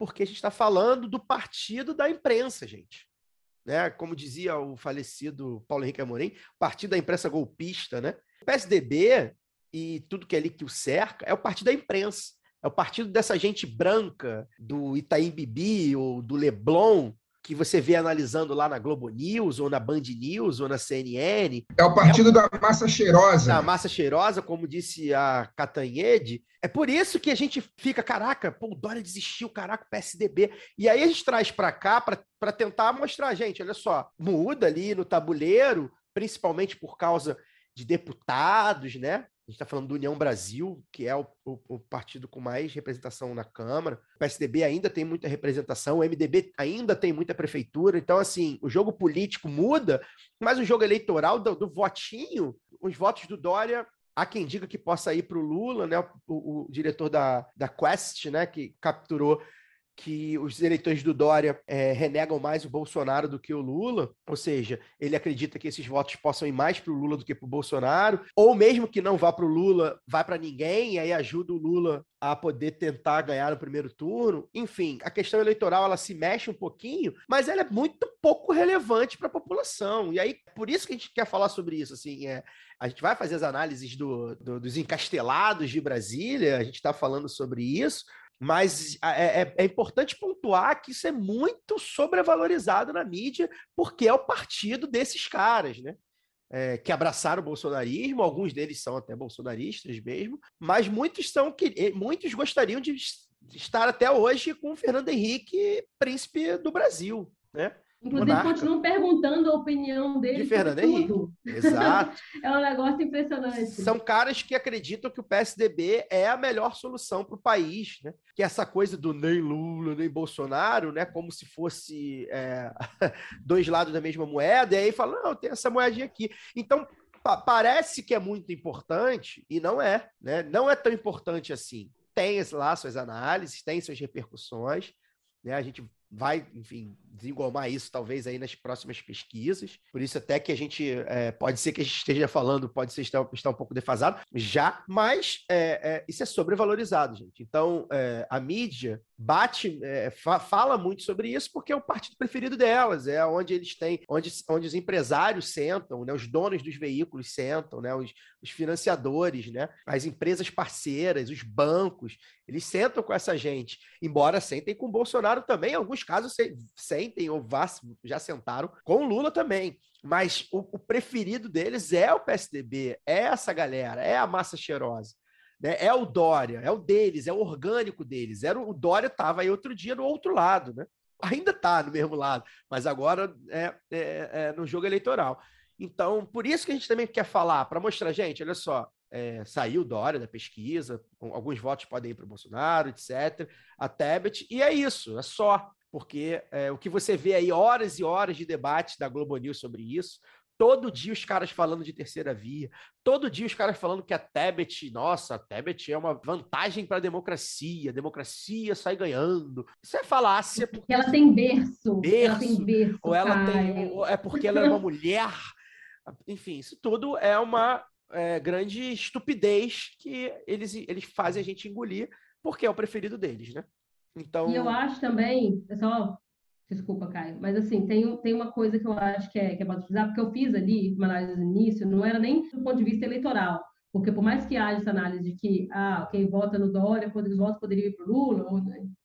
porque a gente está falando do partido da imprensa, gente. Né? Como dizia o falecido Paulo Henrique Amorim, partido da imprensa golpista, né? O PSDB e tudo que é ali que o cerca é o partido da imprensa. É o partido dessa gente branca do Itaim Bibi ou do Leblon, que você vê analisando lá na Globo News, ou na Band News, ou na CNN. É o partido é o... da massa cheirosa. Da massa cheirosa, como disse a Catanhede. É por isso que a gente fica, caraca, pô, o Dória desistiu, caraca, o PSDB. E aí a gente traz para cá para tentar mostrar, gente, olha só, muda ali no tabuleiro, principalmente por causa de deputados, né? Gente está falando do União Brasil, que é o, o, o, partido com mais representação na Câmara. O PSDB ainda tem muita representação, o MDB ainda tem muita prefeitura. Então, assim, o jogo político muda, mas o jogo eleitoral do, do votinho, os votos do Dória Há quem diga que possa ir para o Lula, né? O, o, diretor da, da Quest, né? Que capturou que os eleitores do Dória é, renegam mais o Bolsonaro do que o Lula, ou seja, ele acredita que esses votos possam ir mais para o Lula do que para o Bolsonaro, ou mesmo que não vá para o Lula, vai para ninguém, e aí ajuda o Lula a poder tentar ganhar no primeiro turno. Enfim, a questão eleitoral ela se mexe um pouquinho, mas ela é muito pouco relevante para a população. E aí, por isso que a gente quer falar sobre isso. Assim, é, a gente vai fazer as análises do, do, dos encastelados de Brasília, a gente está falando sobre isso, mas é, é, é, importante pontuar que isso é muito sobrevalorizado na mídia, porque é o partido desses caras, né? É, que abraçaram o bolsonarismo, alguns deles são até bolsonaristas mesmo, mas muitos são que muitos gostariam de estar até hoje com o Fernando Henrique, príncipe do Brasil, né? Inclusive, Monarca. continuam perguntando a opinião dele. De Fernando Henrique. Exato. (laughs) é um negócio impressionante. São caras que acreditam que o PSDB é a melhor solução para o país, né? Que essa coisa do nem Lula, nem Bolsonaro, né? Como se fosse é, (laughs) dois lados da mesma moeda, e aí fala, não, tem essa moedinha aqui. Então, parece que é muito importante, e não é, né? Não é tão importante assim. Tem lá suas análises, tem suas repercussões, né? A gente vai, enfim, desengomar isso talvez aí nas próximas pesquisas. Por isso até que a gente é, pode ser que a gente esteja falando, pode ser estar, estar um pouco defasado já, mas é, é, isso é sobrevalorizado, gente. Então é, a mídia bate, é, fa fala muito sobre isso porque é o partido preferido delas, é onde eles têm, onde, onde os empresários sentam, né, os donos dos veículos sentam, né, os, os financiadores, né, as empresas parceiras, os bancos, eles sentam com essa gente, embora sentem com o Bolsonaro também, em alguns casos sentem ou já sentaram com Lula também. Mas o, o preferido deles é o PSDB, é essa galera, é a massa cheirosa. Né? É o Dória, é o deles, é o orgânico deles. Era o, o Dória estava aí outro dia no outro lado, né? Ainda está no mesmo lado, mas agora é, é, é, no jogo eleitoral. Então, por isso que a gente também quer falar, para mostrar, gente, olha só, é, saiu Dória da pesquisa, alguns votos podem ir para o Bolsonaro, etc. A Tebet, e é isso, é só. Porque é, o que você vê aí, horas e horas de debate da Globo News sobre isso, Todo dia os caras falando de terceira via, todo dia os caras falando que a Tebet, nossa, a Tebet é uma vantagem para a democracia, a democracia sai ganhando. Isso é falácia. Porque ela tem berço. berço ela tem berço. Ou ela tem. Ou é porque ela é uma mulher. Enfim, isso tudo é uma é, grande estupidez que eles, eles fazem a gente engolir, porque é o preferido deles, né? Então... E eu acho também, pessoal, Desculpa, Caio. Mas, assim, tem, tem uma coisa que eu acho que é, que é utilizar, porque eu fiz ali uma análise no início, não era nem do ponto de vista eleitoral, porque por mais que haja essa análise de que ah, quem vota no Dória, os votos poderiam ir para o Lula,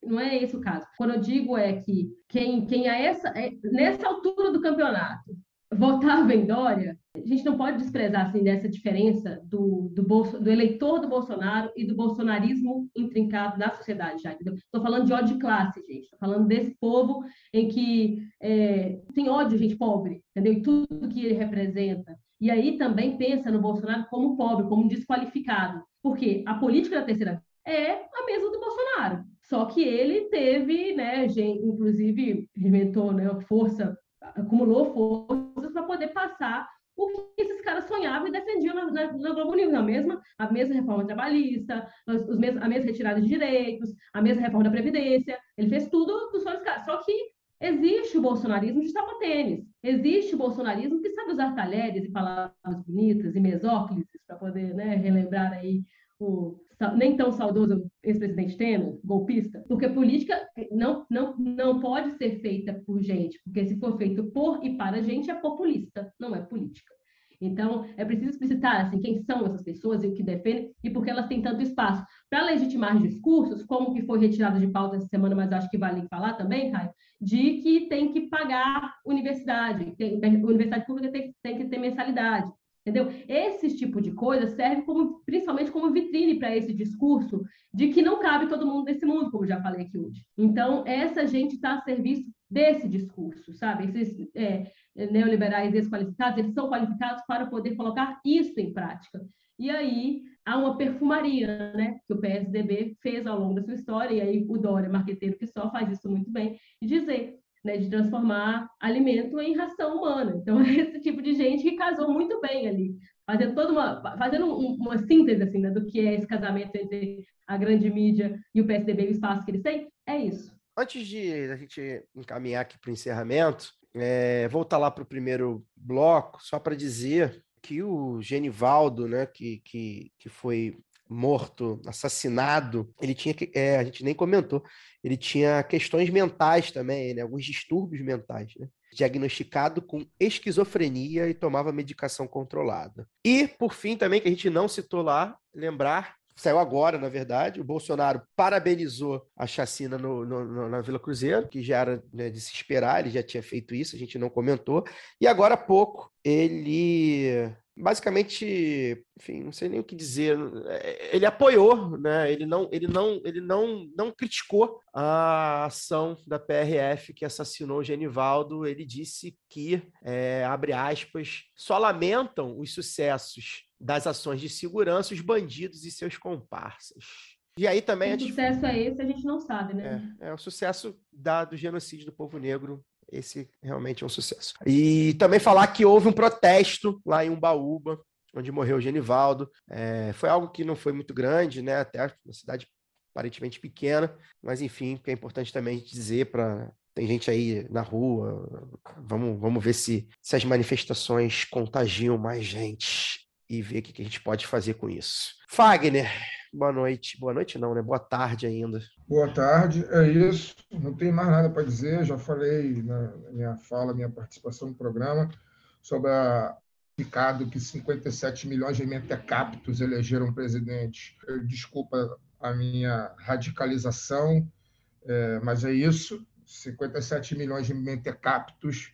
não é esse o caso. Quando eu digo é que quem, quem a essa, é, nessa altura do campeonato votava em Dória, a gente não pode desprezar assim, dessa diferença do, do, bolso, do eleitor do Bolsonaro e do bolsonarismo intrincado na sociedade já. Estou falando de ódio de classe, gente. Estou falando desse povo em que é, tem ódio, gente pobre, entendeu? E tudo que ele representa. E aí também pensa no Bolsonaro como pobre, como desqualificado. Porque a política da terceira é a mesma do Bolsonaro. Só que ele teve, né, gente, inclusive inventou né, força, acumulou forças para poder passar o que esses caras sonhavam e defendiam na, na, na Globo News, a mesma, a mesma reforma trabalhista, os, os mesmos, a mesma retirada de direitos, a mesma reforma da Previdência, ele fez tudo dos sonhos caras. Só que existe o bolsonarismo de sapatênis, existe o bolsonarismo que sabe usar talheres e palavras bonitas e mesóclises para poder né, relembrar aí o nem tão saudoso ex-presidente Temer, golpista, porque política não, não, não pode ser feita por gente, porque se for feito por e para gente é populista, não é política. Então, é preciso explicitar assim, quem são essas pessoas e o que defendem e por que elas têm tanto espaço. Para legitimar discursos, como que foi retirado de pauta essa semana, mas acho que vale falar também, Caio, de que tem que pagar universidade, tem, universidade pública tem, tem que ter mensalidade. Entendeu? Esse tipo de coisa serve como, principalmente como vitrine para esse discurso de que não cabe todo mundo nesse mundo, como já falei aqui hoje. Então, essa gente está a serviço desse discurso, sabe? Esses é, neoliberais desqualificados, eles são qualificados para poder colocar isso em prática. E aí há uma perfumaria, né, que o PSDB fez ao longo da sua história, e aí o Dória, marqueteiro que só, faz isso muito bem, dizer né, de transformar alimento em ração humana. Então, é (laughs) esse tipo de gente que casou muito bem ali, fazendo toda uma, fazendo uma síntese assim, né, do que é esse casamento entre a grande mídia e o PSDB e o espaço que eles têm, é isso. antes de a gente encaminhar aqui para o encerramento, é, voltar lá para o primeiro bloco, só para dizer que o Genivaldo, né, que, que, que foi morto, assassinado, ele tinha é, a gente nem comentou, ele tinha questões mentais também, né, alguns distúrbios mentais, né? diagnosticado com esquizofrenia e tomava medicação controlada. E, por fim, também, que a gente não citou lá, lembrar saiu agora, na verdade. O Bolsonaro parabenizou a chacina no, no, na Vila Cruzeiro, que já era né, de se esperar, ele já tinha feito isso, a gente não comentou. E agora há pouco ele basicamente, enfim, não sei nem o que dizer. É, ele apoiou, né? Ele não, ele não, ele não, não criticou a ação da PRF que assassinou o Genivaldo. Ele disse que, é, abre aspas, só lamentam os sucessos das ações de segurança os bandidos e seus comparsas. E aí também. Que sucesso é esse? A gente não sabe, né? É, é o sucesso da, do genocídio do povo negro esse realmente é um sucesso. E também falar que houve um protesto lá em Umbaúba, onde morreu o Genivaldo. É, foi algo que não foi muito grande, né? Até uma cidade aparentemente pequena, mas enfim, que é importante também dizer para tem gente aí na rua, vamos, vamos ver se, se as manifestações contagiam mais gente e ver o que a gente pode fazer com isso. Fagner, boa noite. Boa noite não, né? Boa tarde ainda. Boa tarde, é isso. Não tem mais nada para dizer. Já falei na minha fala, minha participação no programa, sobre a indicado que 57 milhões de mentecaptos elegeram presidente. Desculpa a minha radicalização, é, mas é isso. 57 milhões de mentecaptos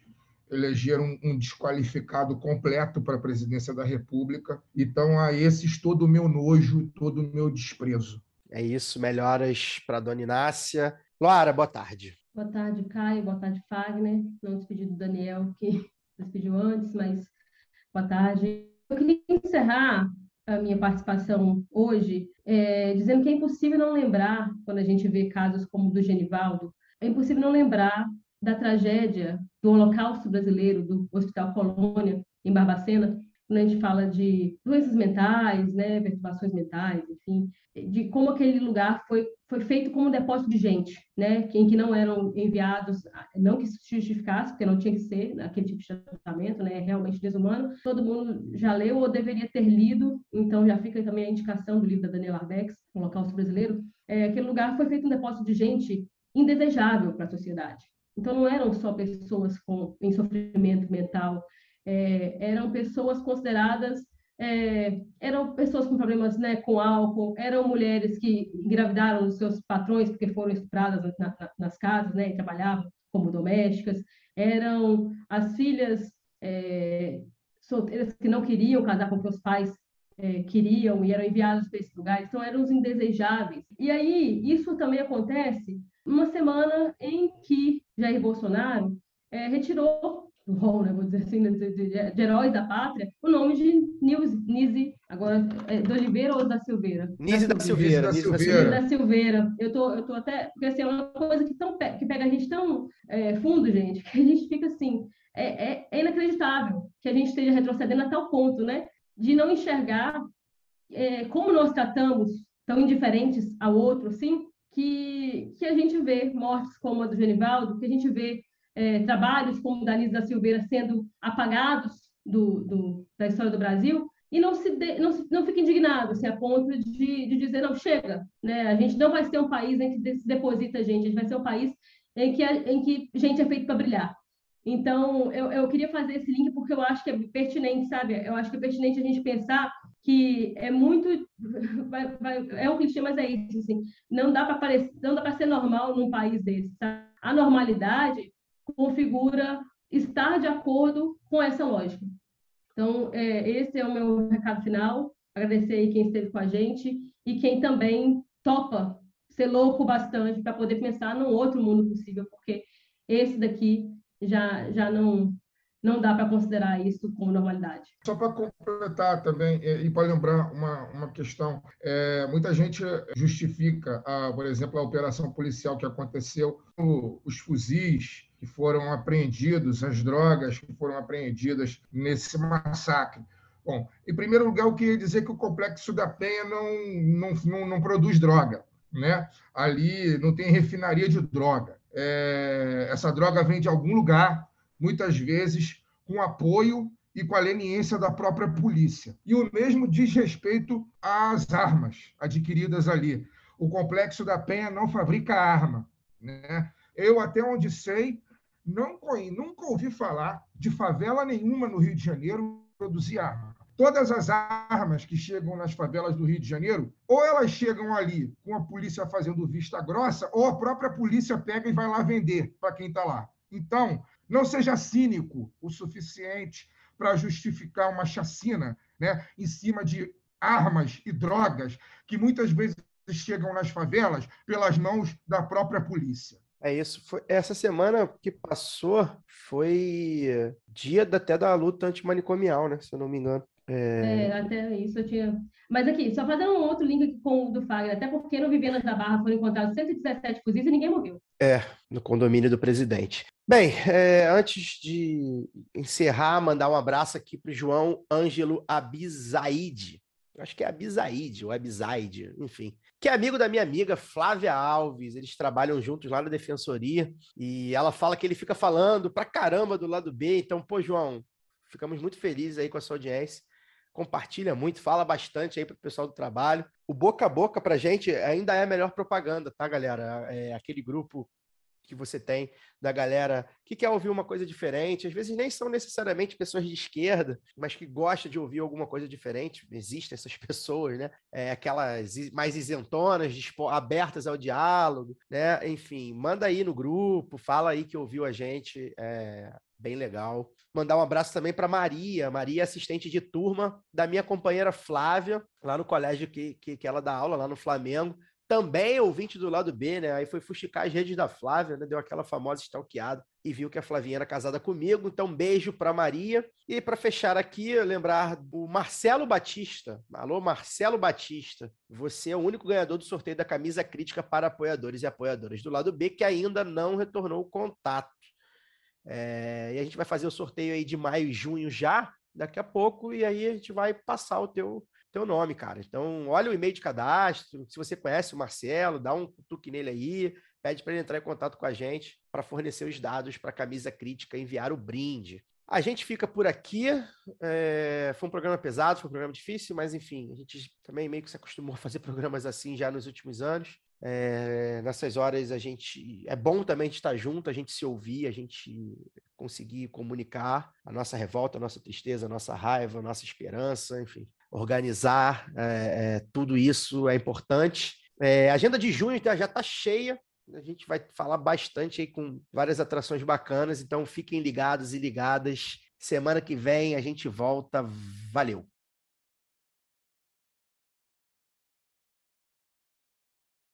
elegeram um desqualificado completo para a presidência da República. Então, a esses todo o meu nojo, todo o meu desprezo. É isso, melhoras para a dona Inácia. Laura, boa tarde. Boa tarde, Caio. Boa tarde, Fagner. Não despedi do Daniel, que (laughs) despediu antes, mas boa tarde. Eu queria encerrar a minha participação hoje é, dizendo que é impossível não lembrar, quando a gente vê casos como o do Genivaldo, é impossível não lembrar da tragédia do Holocausto Brasileiro, do Hospital Colônia, em Barbacena, quando a gente fala de doenças mentais, né, perturbações mentais, enfim, de como aquele lugar foi, foi feito como um depósito de gente, né, em que não eram enviados, não que isso justificasse, porque não tinha que ser aquele tipo de tratamento, né, realmente desumano. Todo mundo já leu ou deveria ter lido, então já fica também a indicação do livro da Daniela Arbex, Holocausto Brasileiro. É, aquele lugar foi feito um depósito de gente indesejável para a sociedade. Então, não eram só pessoas com, em sofrimento mental, é, eram pessoas consideradas, é, eram pessoas com problemas né, com álcool, eram mulheres que engravidaram dos seus patrões porque foram estupradas na, na, nas casas né, e trabalhavam como domésticas, eram as filhas é, solteiras que não queriam casar com os pais é, queriam e eram enviadas para esse lugar, então eram os indesejáveis. E aí, isso também acontece uma semana em que Jair Bolsonaro é, retirou do rol, né, vou dizer assim, de, de, de, heróis da pátria, o nome de Nise, agora, é, de Oliveira ou da Silveira? Nise da, Silveira. Nise da Silveira. da Silveira. Eu tô, eu tô até, porque assim, é uma coisa que, tão, que pega a gente tão é, fundo, gente, (laughs) que a gente fica assim, é, é, é, inacreditável que a gente esteja retrocedendo a tal ponto, né, de não enxergar é, como nós tratamos tão indiferentes ao outro, assim, que, que a gente vê mortes como a do Genivaldo, que a gente vê é, trabalhos como o da Nisa da Silveira sendo apagados do, do, da história do Brasil, e não se, de, não, se não fica indignado assim, a ponto de, de dizer, não, chega, né? a gente não vai ser um país em que se deposita gente, a gente vai ser um país em que, em que gente é feita para brilhar. Então, eu, eu queria fazer esse link porque eu acho que é pertinente, sabe? Eu acho que é pertinente a gente pensar que é muito (laughs) vai, vai, é um clichê, mas é isso, assim, não dá para ser normal num país desse. Tá? A normalidade configura estar de acordo com essa lógica. Então, é, esse é o meu recado final. Agradecer aí quem esteve com a gente e quem também topa ser louco bastante para poder pensar num outro mundo possível, porque esse daqui já já não não dá para considerar isso como normalidade. Só para completar também, e para lembrar uma, uma questão, é, muita gente justifica, a, por exemplo, a operação policial que aconteceu, os fuzis que foram apreendidos, as drogas que foram apreendidas nesse massacre. Bom, em primeiro lugar, eu queria dizer que o Complexo da Penha não, não, não, não produz droga. né? Ali não tem refinaria de droga. É, essa droga vem de algum lugar, muitas vezes com apoio e com a leniência da própria polícia. E o mesmo diz respeito às armas adquiridas ali. O complexo da Penha não fabrica arma. Né? Eu, até onde sei, não, nunca ouvi falar de favela nenhuma no Rio de Janeiro produzir arma. Todas as armas que chegam nas favelas do Rio de Janeiro, ou elas chegam ali com a polícia fazendo vista grossa, ou a própria polícia pega e vai lá vender para quem está lá. Então, não seja cínico o suficiente para justificar uma chacina né, em cima de armas e drogas que muitas vezes chegam nas favelas pelas mãos da própria polícia. É isso. Foi, essa semana que passou foi dia até da luta antimanicomial, né? Se eu não me engano. É... é... até isso eu tinha. Mas aqui, só fazer um outro link com o do Fagner, até porque no Vivenas da Barra foram encontrados 117 fuzis e ninguém morreu. É, no condomínio do presidente. Bem, é, antes de encerrar, mandar um abraço aqui para o João Ângelo Abizaide. Acho que é Abizaide ou Abizaide, enfim. Que é amigo da minha amiga Flávia Alves. Eles trabalham juntos lá na defensoria. E ela fala que ele fica falando pra caramba do lado B. Então, pô, João, ficamos muito felizes aí com a sua audiência compartilha muito, fala bastante aí para o pessoal do trabalho. O boca a boca para gente ainda é a melhor propaganda, tá, galera? É aquele grupo que você tem da galera que quer ouvir uma coisa diferente. Às vezes nem são necessariamente pessoas de esquerda, mas que gostam de ouvir alguma coisa diferente. Existem essas (laughs) pessoas, né? É, aquelas mais isentonas, abertas ao diálogo, né? Enfim, manda aí no grupo, fala aí que ouviu a gente. É bem legal. Mandar um abraço também para Maria, Maria, assistente de turma da minha companheira Flávia, lá no colégio que, que, que ela dá aula, lá no Flamengo também ouvinte do lado B, né? Aí foi fuxicar as redes da Flávia, né? Deu aquela famosa stalkeada e viu que a Flavinha era casada comigo. Então, beijo para Maria. E para fechar aqui, lembrar o Marcelo Batista. Alô, Marcelo Batista. Você é o único ganhador do sorteio da camisa crítica para apoiadores e apoiadoras do lado B que ainda não retornou o contato. É... e a gente vai fazer o sorteio aí de maio e junho já, daqui a pouco, e aí a gente vai passar o teu teu nome, cara. Então, olha o e-mail de cadastro. Se você conhece o Marcelo, dá um tuque nele aí, pede para ele entrar em contato com a gente para fornecer os dados para a camisa crítica enviar o brinde. A gente fica por aqui. É... Foi um programa pesado, foi um programa difícil, mas enfim, a gente também meio que se acostumou a fazer (laughs) programas assim já nos últimos anos. É... Nessas horas a gente é bom também estar junto, a gente se ouvir, a gente conseguir comunicar a nossa revolta, a nossa tristeza, a nossa raiva, a nossa esperança, enfim organizar é, é, tudo isso é importante. A agenda de junho já está cheia. A gente vai falar bastante aí com várias atrações bacanas, então fiquem ligados e ligadas. Semana que vem a gente volta. Valeu!